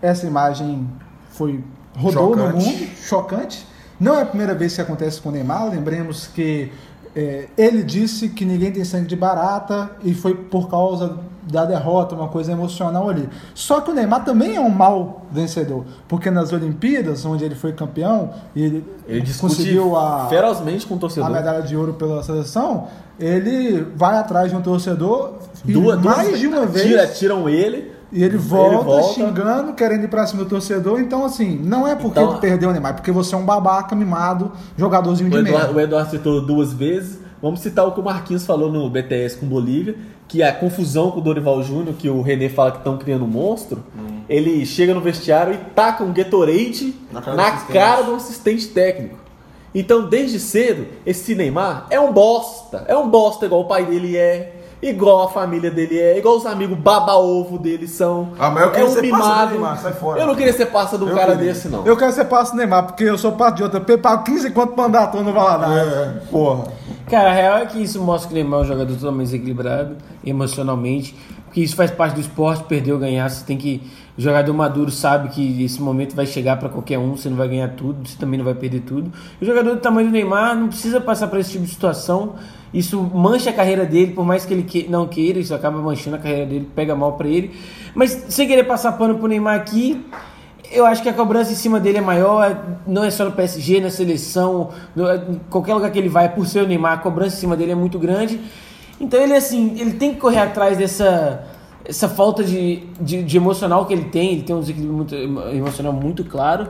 essa imagem foi rodou no Chocante. mundo, chocante. Não é a primeira vez que acontece com o Neymar. Lembremos que é, ele disse que ninguém tem sangue de barata e foi por causa da derrota, uma coisa emocional ali. Só que o Neymar também é um mau vencedor, porque nas Olimpíadas, onde ele foi campeão e ele, Ele conseguiu a, ferozmente com o a torcedor. medalha de ouro pela seleção, ele vai atrás de um torcedor e Duas, mais duas- de uma vez Tira, tiram ele. E ele volta, volta. xingando, querendo ir pra cima do torcedor. Então, assim, não é porque Então- ele perdeu o Neymar, é porque você é um babaca mimado, jogadorzinho de Eduardo, merda. o Eduardo citou duas vezes. Vamos citar o que o Marquinhos falou no BTS com Bolívia, que a confusão com o Dorival Júnior, que o René fala que estão criando um monstro. Ele chega no vestiário e taca um Gatorade Na na cara cara, do assistente. do assistente técnico. Então, desde cedo, esse Neymar é um bosta. É um bosta igual o pai dele é, igual a família dele é, igual os amigos baba-ovo dele são. Ah, mas eu é queria um ser mimado. Neymar, sai fora. Eu não queria ser parça de um Eu cara queria. desse, não. Eu quero ser passo do Neymar, porque eu sou passo de outra. Eu pago 15 quanto pra andar toa no Valadares. É, porra. Cara, a real é que isso mostra que o Neymar é um jogador totalmente desequilibrado emocionalmente. Porque isso faz parte do esporte, perder ou ganhar. Você tem que. O jogador maduro sabe que esse momento vai chegar pra qualquer um, você não vai ganhar tudo, você também não vai perder tudo. O jogador do tamanho do Neymar não precisa passar por esse tipo de situação. Isso mancha a carreira dele, por mais que ele que- não queira, isso acaba manchando a carreira dele, pega mal pra ele. Mas sem querer passar pano pro Neymar aqui, eu acho que a cobrança em cima dele é maior, não é só no PSG, na seleção, no- qualquer lugar que ele vai, por ser o Neymar, a cobrança em cima dele é muito grande. Então ele assim, ele tem que correr atrás dessa essa falta de, de, de emocional que ele tem, ele tem um desequilíbrio muito, emo- emocional muito claro.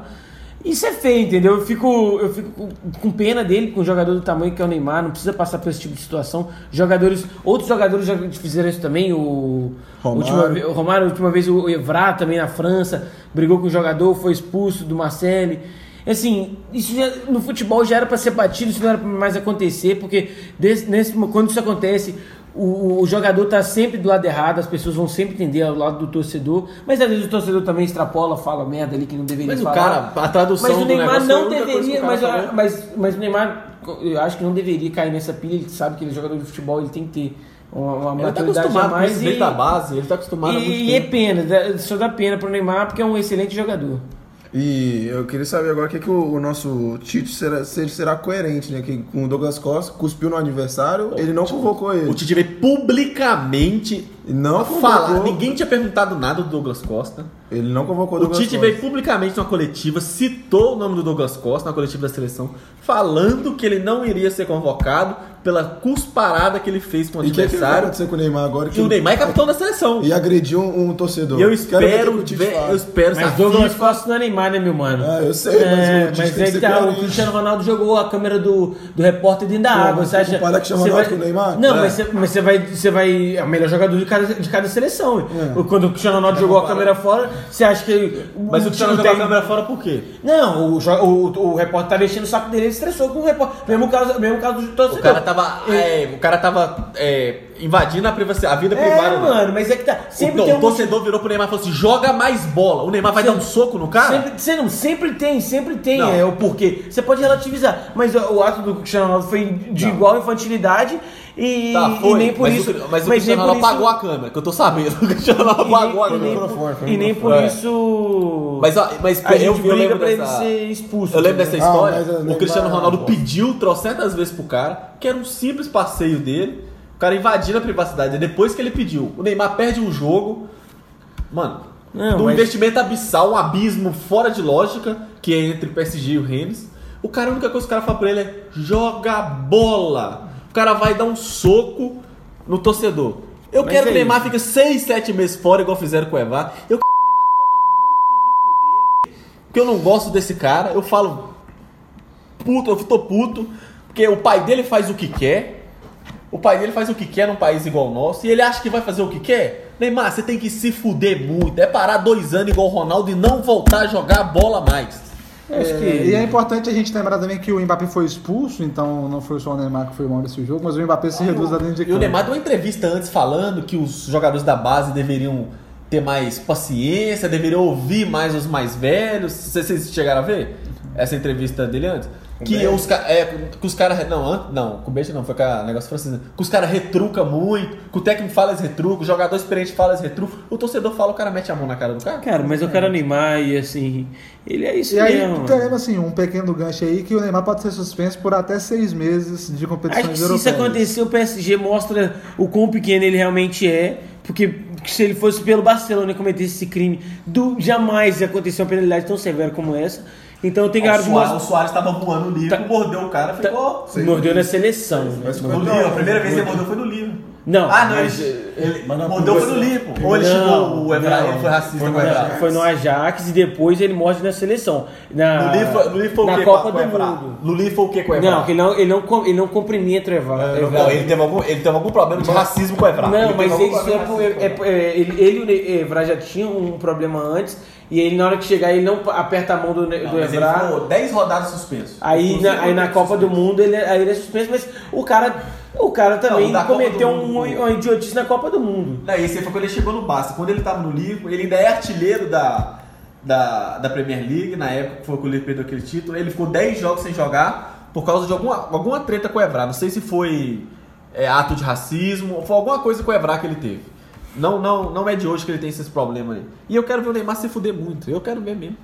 Isso é feio, entendeu? Eu fico, eu fico com- pena dele, com um jogador do tamanho que é o Neymar, não precisa passar por esse tipo de situação. Jogadores, outros jogadores já fizeram isso também, o Romário. Última, o Romário, a última vez o Evra também na França, brigou com o jogador, foi expulso do Marcelli. Assim, isso já- no futebol já era para ser batido, isso não era para mais acontecer, porque desse- nesse, quando isso acontece, o, o jogador tá sempre do lado errado, as pessoas vão sempre entender ao lado do torcedor, mas às vezes o torcedor também extrapola, fala merda ali que não deveria Mas o falar. cara, a tradução Mas o Neymar a não deveria, o mas, mas, mas o Neymar, eu acho que não deveria cair nessa pilha, ele sabe que ele é jogador de futebol, ele tem que ter uma, uma Ele tá maturidade a acostumado mais isso e, desde a base, ele tá acostumado há muito e, e é tempo. pena, dá- só dá pena pro Neymar porque é um excelente jogador. E eu queria saber agora o que, que o, o nosso Tite será, será coerente, né? Que com o Douglas Costa cuspiu no aniversário, ele não convocou ele. O Tite veio publicamente Não convocou. Ninguém tinha perguntado nada do Douglas Costa. Ele não convocou o O Douglas Tite Costa. veio publicamente numa coletiva, citou o nome do Douglas Costa na coletiva da seleção, falando que ele não iria ser convocado pela cusparada que ele fez com o E o que, que adversário. acontecer com o Neymar agora? Que E o Neymar é capitão da seleção. E agrediu um, um torcedor. E eu o que espero, o fala. eu espero a Mas Douglas FIFA- Costa não é Neymar, né, meu mano? Ah, eu sei, mas É, o mas que aí ser tá, o. Cristiano Ronaldo jogou a câmera do, do repórter dentro da Pô, água. mas Você acha? compara Cristiano Ronaldo vai- com o Neymar? Não, É. mas, você, mas vai. Você vai. É o melhor jogador de cada, de cada seleção. É. Quando o Cristiano Ronaldo jogou a câmera fora, você acha que. Mas o Cristiano jogou tem- a câmera fora por quê? Não, o, o, o repórter tá mexendo o saco dele, ele estressou com o repórter. Mesmo caso, mesmo caso do torcedor. O cara tava, é, o cara tava é, invadindo a, privacidade, a vida privada É, dele. mano, mas é que tá. Sempre o, tem o um. torcedor virou pro Neymar e falou assim: joga mais bola. O Neymar vai Sempre- dar um soco no cara? Sempre, você não, sempre tem, sempre tem Não. é, o porquê. Você pode relativizar, mas o, o ato do Cristiano Ronaldo foi de igual infantilidade e, Tá, e foi. nem por mas isso. o, mas o nem Cristiano por Ronaldo isso- apagou a câmera, que eu tô sabendo. O Cristiano Ronaldo e apagou a e nem, câmera. foi e nem por microfone. isso. Mas, mas a eu, gente eu briga lembro pra dessa... ele ser expulso. Eu lembro dessa entendeu? história. Ah, mas o o Cristiano Ronaldo Nossa. pediu trocentas vezes pro cara, que era um simples passeio dele, o cara invadindo a privacidade. Depois que ele pediu, o Neymar perde um jogo. Mano, Não, num mas- investimento abissal, um abismo fora de lógica, que é entre o PSG e o Rennes. O cara, a única coisa que o cara fala pra ele é: joga bola. O cara vai dar um soco no torcedor. Eu Mas quero que é o Neymar fique 6, 7 meses fora, igual fizeram com o Evar. Eu quero que o Neymar toma muito cu dele. Porque eu não gosto desse cara. Eu falo puto, eu tô puto. Porque o pai dele faz o que quer. O pai dele faz o que quer num país igual o nosso. E ele acha que vai fazer o que quer. Neymar, você tem que se fuder muito. É parar dois anos igual o Ronaldo e não voltar a jogar bola mais. Acho que. É, E é importante a gente lembrar também que o Mbappé foi expulso, então não foi só o Neymar que foi mal nesse jogo, mas o Mbappé se reduz a dentro de E o campo. Neymar deu uma entrevista antes falando que os jogadores da base deveriam ter mais paciência, deveriam ouvir mais os mais velhos. Vocês chegaram a ver essa entrevista dele antes? Que os, ca- é, que os caras. Não, não, com o Beijo não, foi com a negócio francês. Que os caras retruca muito, que o técnico fala esse retruca, o jogador experiente fala esse retruca, o torcedor fala, o cara mete a mão na cara do cara. Cara, mas eu quero Neymar e assim. Ele é isso E aí mesmo. mano. teremos assim, um pequeno gancho aí que o Neymar pode ser suspenso por até seis meses de Acho competições se europeias. isso acontecer, o PSG mostra o quão pequeno ele realmente é. Porque se ele fosse pelo Barcelona e cometesse esse crime, do, jamais ia acontecer uma penalidade tão severa como essa. Então tem O Soares, o. Soares tava voando no livro, Tá- mordeu o cara, ficou. Mordeu na seleção. né? No livro, a primeira vez que ele mordeu foi no livro. Não, Ah, não, mas- ele, ele mordeu foi no livro. Ou ele Não, xingou o Evra, ele foi racista Foi com no o Evra. Ajax. Foi no Ajax e depois ele morde na seleção. Na, No livro, foi- o na Copa com do o? Mundo. No livro foi o quê com o Evra? Não, que ele não, ele não, ele não cumprimenta o Evra. Não, ele teve algum, ele teve algum problema de racismo com o Evra. Não, Ele mas isso é, é, o Evra. é- ele, ele e o Evra já tinham um problema antes. E ele, na hora que chegar, ele não aperta a mão do, Não, do mas ele Evra. ficou 10 rodadas suspenso. Aí na, aí na 10 Copa do suspenso. Mundo ele, aí ele é suspenso, mas o cara, o cara também Não, cometeu do um, uma idiotice na Copa do Mundo. Não, esse foi quando ele chegou no Barça. Quando ele tava no livro, ele ainda é artilheiro da, da, da Premier League, na época que foi quando ele perdeu aquele título. Ele ficou 10 jogos sem jogar por causa de alguma, alguma treta com o Evra. Não sei se foi é, ato de racismo ou foi alguma coisa com o Evra que ele teve. Não, não, não é de hoje que ele tem esses problemas aí. E eu quero ver o Neymar se fuder muito. Eu quero ver mesmo.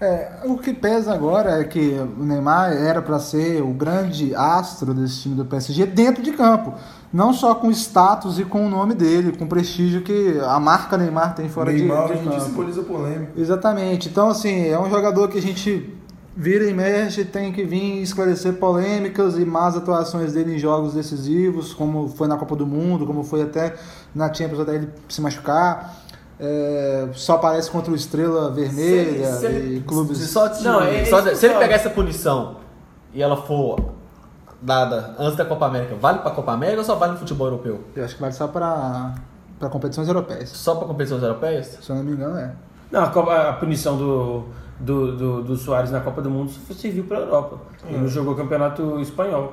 É, o que pesa agora é que o Neymar era para ser o grande astro desse time do PSG dentro de campo. Não só com status e com o nome dele, com o prestígio que a marca Neymar tem fora de, Neymar de dia campo. simboliza polêmica. Exatamente. Então, assim, é um jogador que a gente vira e mexe, tem que vir esclarecer polêmicas e más atuações dele em jogos decisivos, como foi na Copa do Mundo, como foi até na Champions até ele se machucar. É, só aparece contra o Estrela Vermelha Se ele- se ele- e clubes. Se, só, Não, é- só- é- se ele pegar essa punição e ela for dada antes da Copa América, vale pra Copa América ou só vale no futebol europeu? Eu acho que vale só para para competições europeias. Só pra competições europeias? Se eu não me engano, é. Não, a, Copa- a punição do, do, do, do Soares na Copa do Mundo serviu para a Europa. Ele não jogou campeonato espanhol.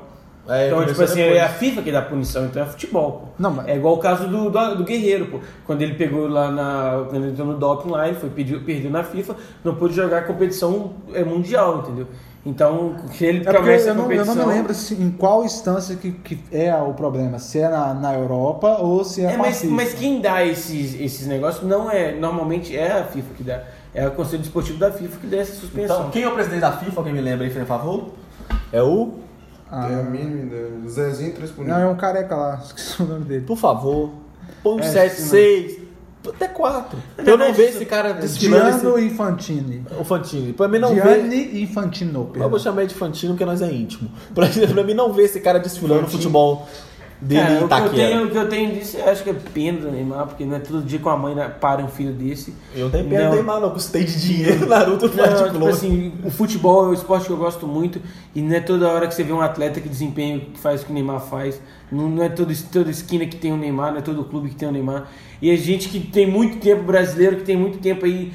É, então, tipo assim, depois. é a FIFA que dá punição, então é futebol, pô. Não, mas- É igual o caso do, do, do Guerreiro, pô. Quando ele pegou lá na. Quando ele entrou no doping lá, ele foi, pediu, perdeu na FIFA, não pôde jogar a competição é, mundial, entendeu? Então, se ele É porque começa eu a não, eu competição. não me lembro se- em qual instância que, que é o problema. Se é na, na Europa ou se é, É, mas, mas quem dá esses, esses negócios não é. Normalmente é a FIFA que dá. É o Conselho Desportivo da FIFA que dá essa suspensão. Então, quem é o presidente da FIFA? Alguém me lembra aí, por favor? É o. Ah, Tem a mínima ideia. Zezinho 3 por não, é um careca lá, esqueci o nome dele. Por favor. Põe um É, 7, sim, 6, até 4. Na Eu não verdade, vejo esse cara desfilando. Gianno Esse... Infantini. O Fantini. Pra mim não ver. Gianni Infantino. Eu perdão. vou chamar ele de Fantino porque nós é íntimo. Pra, pra mim não ver esse cara desfilando no futebol dele Cara, o, que eu tenho, o que eu tenho disso, eu acho que é pena do Neymar, porque não é todo dia com a mãe para um filho desse. Eu nem pena Não. do Neymar, não. Custei de dinheiro, Naruto Não, de tipo assim, o futebol é um esporte que eu gosto muito e não é toda hora que você vê um atleta que desempenha que faz o que o Neymar faz. Não, não é todo, toda esquina que tem o Neymar, não é todo clube que tem o Neymar. E a gente que tem muito tempo, brasileiro, que tem muito tempo aí,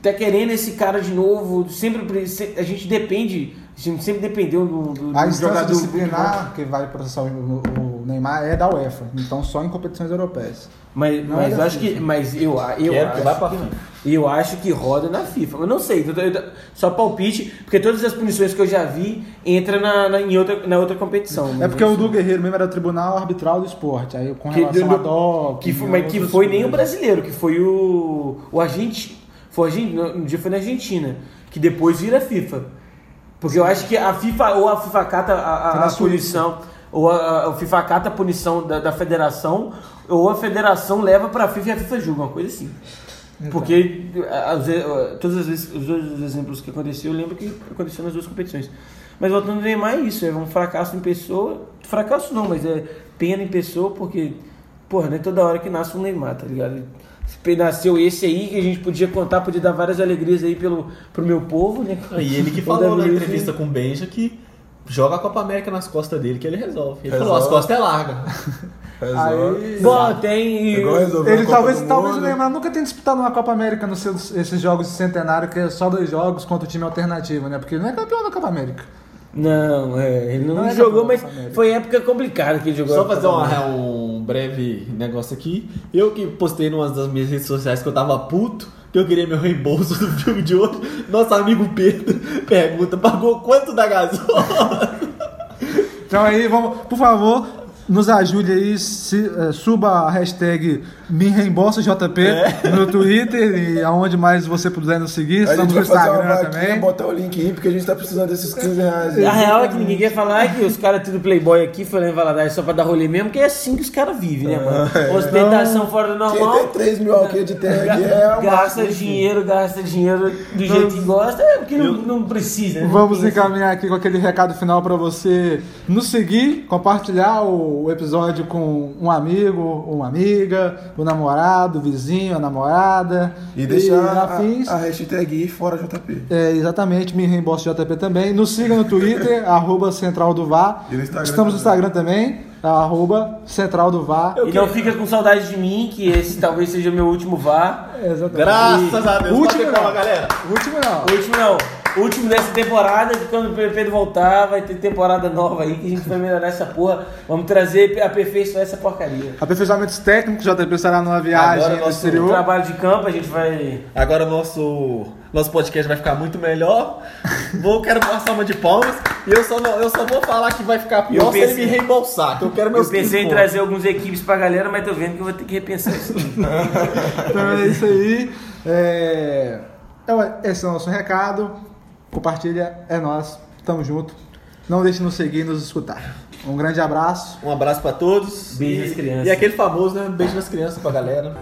tá querendo esse cara de novo, sempre pre- se- a gente depende, a gente sempre dependeu do, do, A do instância jogador. disciplinar que vai processar o, o- o Neymar é da UEFA, então só em competições europeias. Mas, Não mas é eu acho que. Mas eu, eu Quero acho que vá pra que, FIFA. eu acho que roda na FIFA. Eu não sei, eu eu só palpite, porque todas as punições que eu já vi entram na, na, em outra, na outra competição. É mas porque eu o do Guerreiro mesmo era o Tribunal Arbitral do Esporte, aí com Que relação do- a dó... Que foi, mas que foi nem o brasileiro, que foi o, o argentino. Foi o um dia foi na Argentina, que depois vira FIFA. Porque eu acho que a FIFA, ou a FIFA cata a, a- na a punição, ou a, a FIFA cata a punição da, da federação, ou a federação leva pra FIFA e a FIFA julga, uma coisa assim. Porque a- às vezes, todas as vezes, os dois exemplos que aconteceu, eu lembro que aconteceu nas duas competições. Mas voltando ao Neymar, é isso, é um fracasso em pessoa. Fracasso não, mas é pena em pessoa, porque, porra, não é toda hora que nasce um Neymar, tá ligado? Nasceu esse aí que a gente podia contar, podia dar várias alegrias aí pelo, pro meu povo, né? E ele que falou na entrevista com o Benja que joga a Copa América nas costas dele que ele resolve. Ele Resolve. falou, as costas é larga. Aí- Bom, tem. Resolveu Ele talvez, talvez. Neymar nunca tenha disputado uma Copa América nos seus, esses jogos de centenário, que é só dois jogos contra o time alternativo, né? Porque ele não é campeão da Copa América. Não, é, ele não, Não é jogou, mas foi época complicada que ele jogou. Só fazer uma- América. Um breve negócio aqui. Eu que postei numa das minhas redes sociais que eu tava puto, que eu queria meu reembolso do filme de hoje. Nosso amigo Pedro pergunta, pagou quanto da gasola? Então aí, vamos, por favor, nos ajude aí, se, eh, suba a hashtag me reembolsa JP no Twitter e aonde mais você puder nos seguir. A Estamos no uma Instagram vaquinha, também. botar o link aí, porque a gente tá precisando desses 15 reais. aí. A real é que ninguém quer falar que os caras tudo playboy aqui foi lá em Valadares só pra dar rolê mesmo, que é assim que os caras vivem, né, mano? Ostentação fora do Quem normal. tem 3 mil alquê de terra aqui é o Gasta máximo, dinheiro, gasta dinheiro do jeito que gosta, é porque não, não precisa, né? Vamos encaminhar aqui com aquele recado final para você nos seguir, compartilhar o, o episódio com um amigo, uma amiga, o namorado, o vizinho, a namorada. E deixar afins. a, a hashtag fora JP. É, exatamente, me reembolso JP também. Nos siga no Twitter, arroba Central do VAR. E no Instagram Estamos no Instagram também, arroba Central do VAR. E não fica com saudade de mim, que esse talvez seja o meu último VAR. É, exatamente. Graças a Deus. Último não. galera. O último não. Último não. O último dessa temporada, que quando o Pedro voltar, vai ter temporada nova aí, que a gente vai melhorar essa porra. Vamos trazer, aperfeiçoar essa porcaria. Aperfeiçoamentos técnicos, JP estará numa viagem Agora no nosso O exterior. trabalho de campo, a gente vai. Agora nosso nosso podcast vai ficar muito melhor. Vou quero uma salva de palmas e eu só não, eu só vou falar que vai ficar pior Eu se ele pensei- me reembolsar, que eu quero meus Eu pensei 15 em pontos. trazer algumas equipes pra galera, mas tô vendo que eu vou ter que repensar isso. Então é isso aí. É... Então, esse é o nosso recado. Compartilha, é nós. Tamo junto. Não deixe de nos seguir e nos escutar. Um grande abraço. Um abraço pra todos. Beijo e, nas crianças. E aquele famoso, né? Beijo nas crianças pra galera.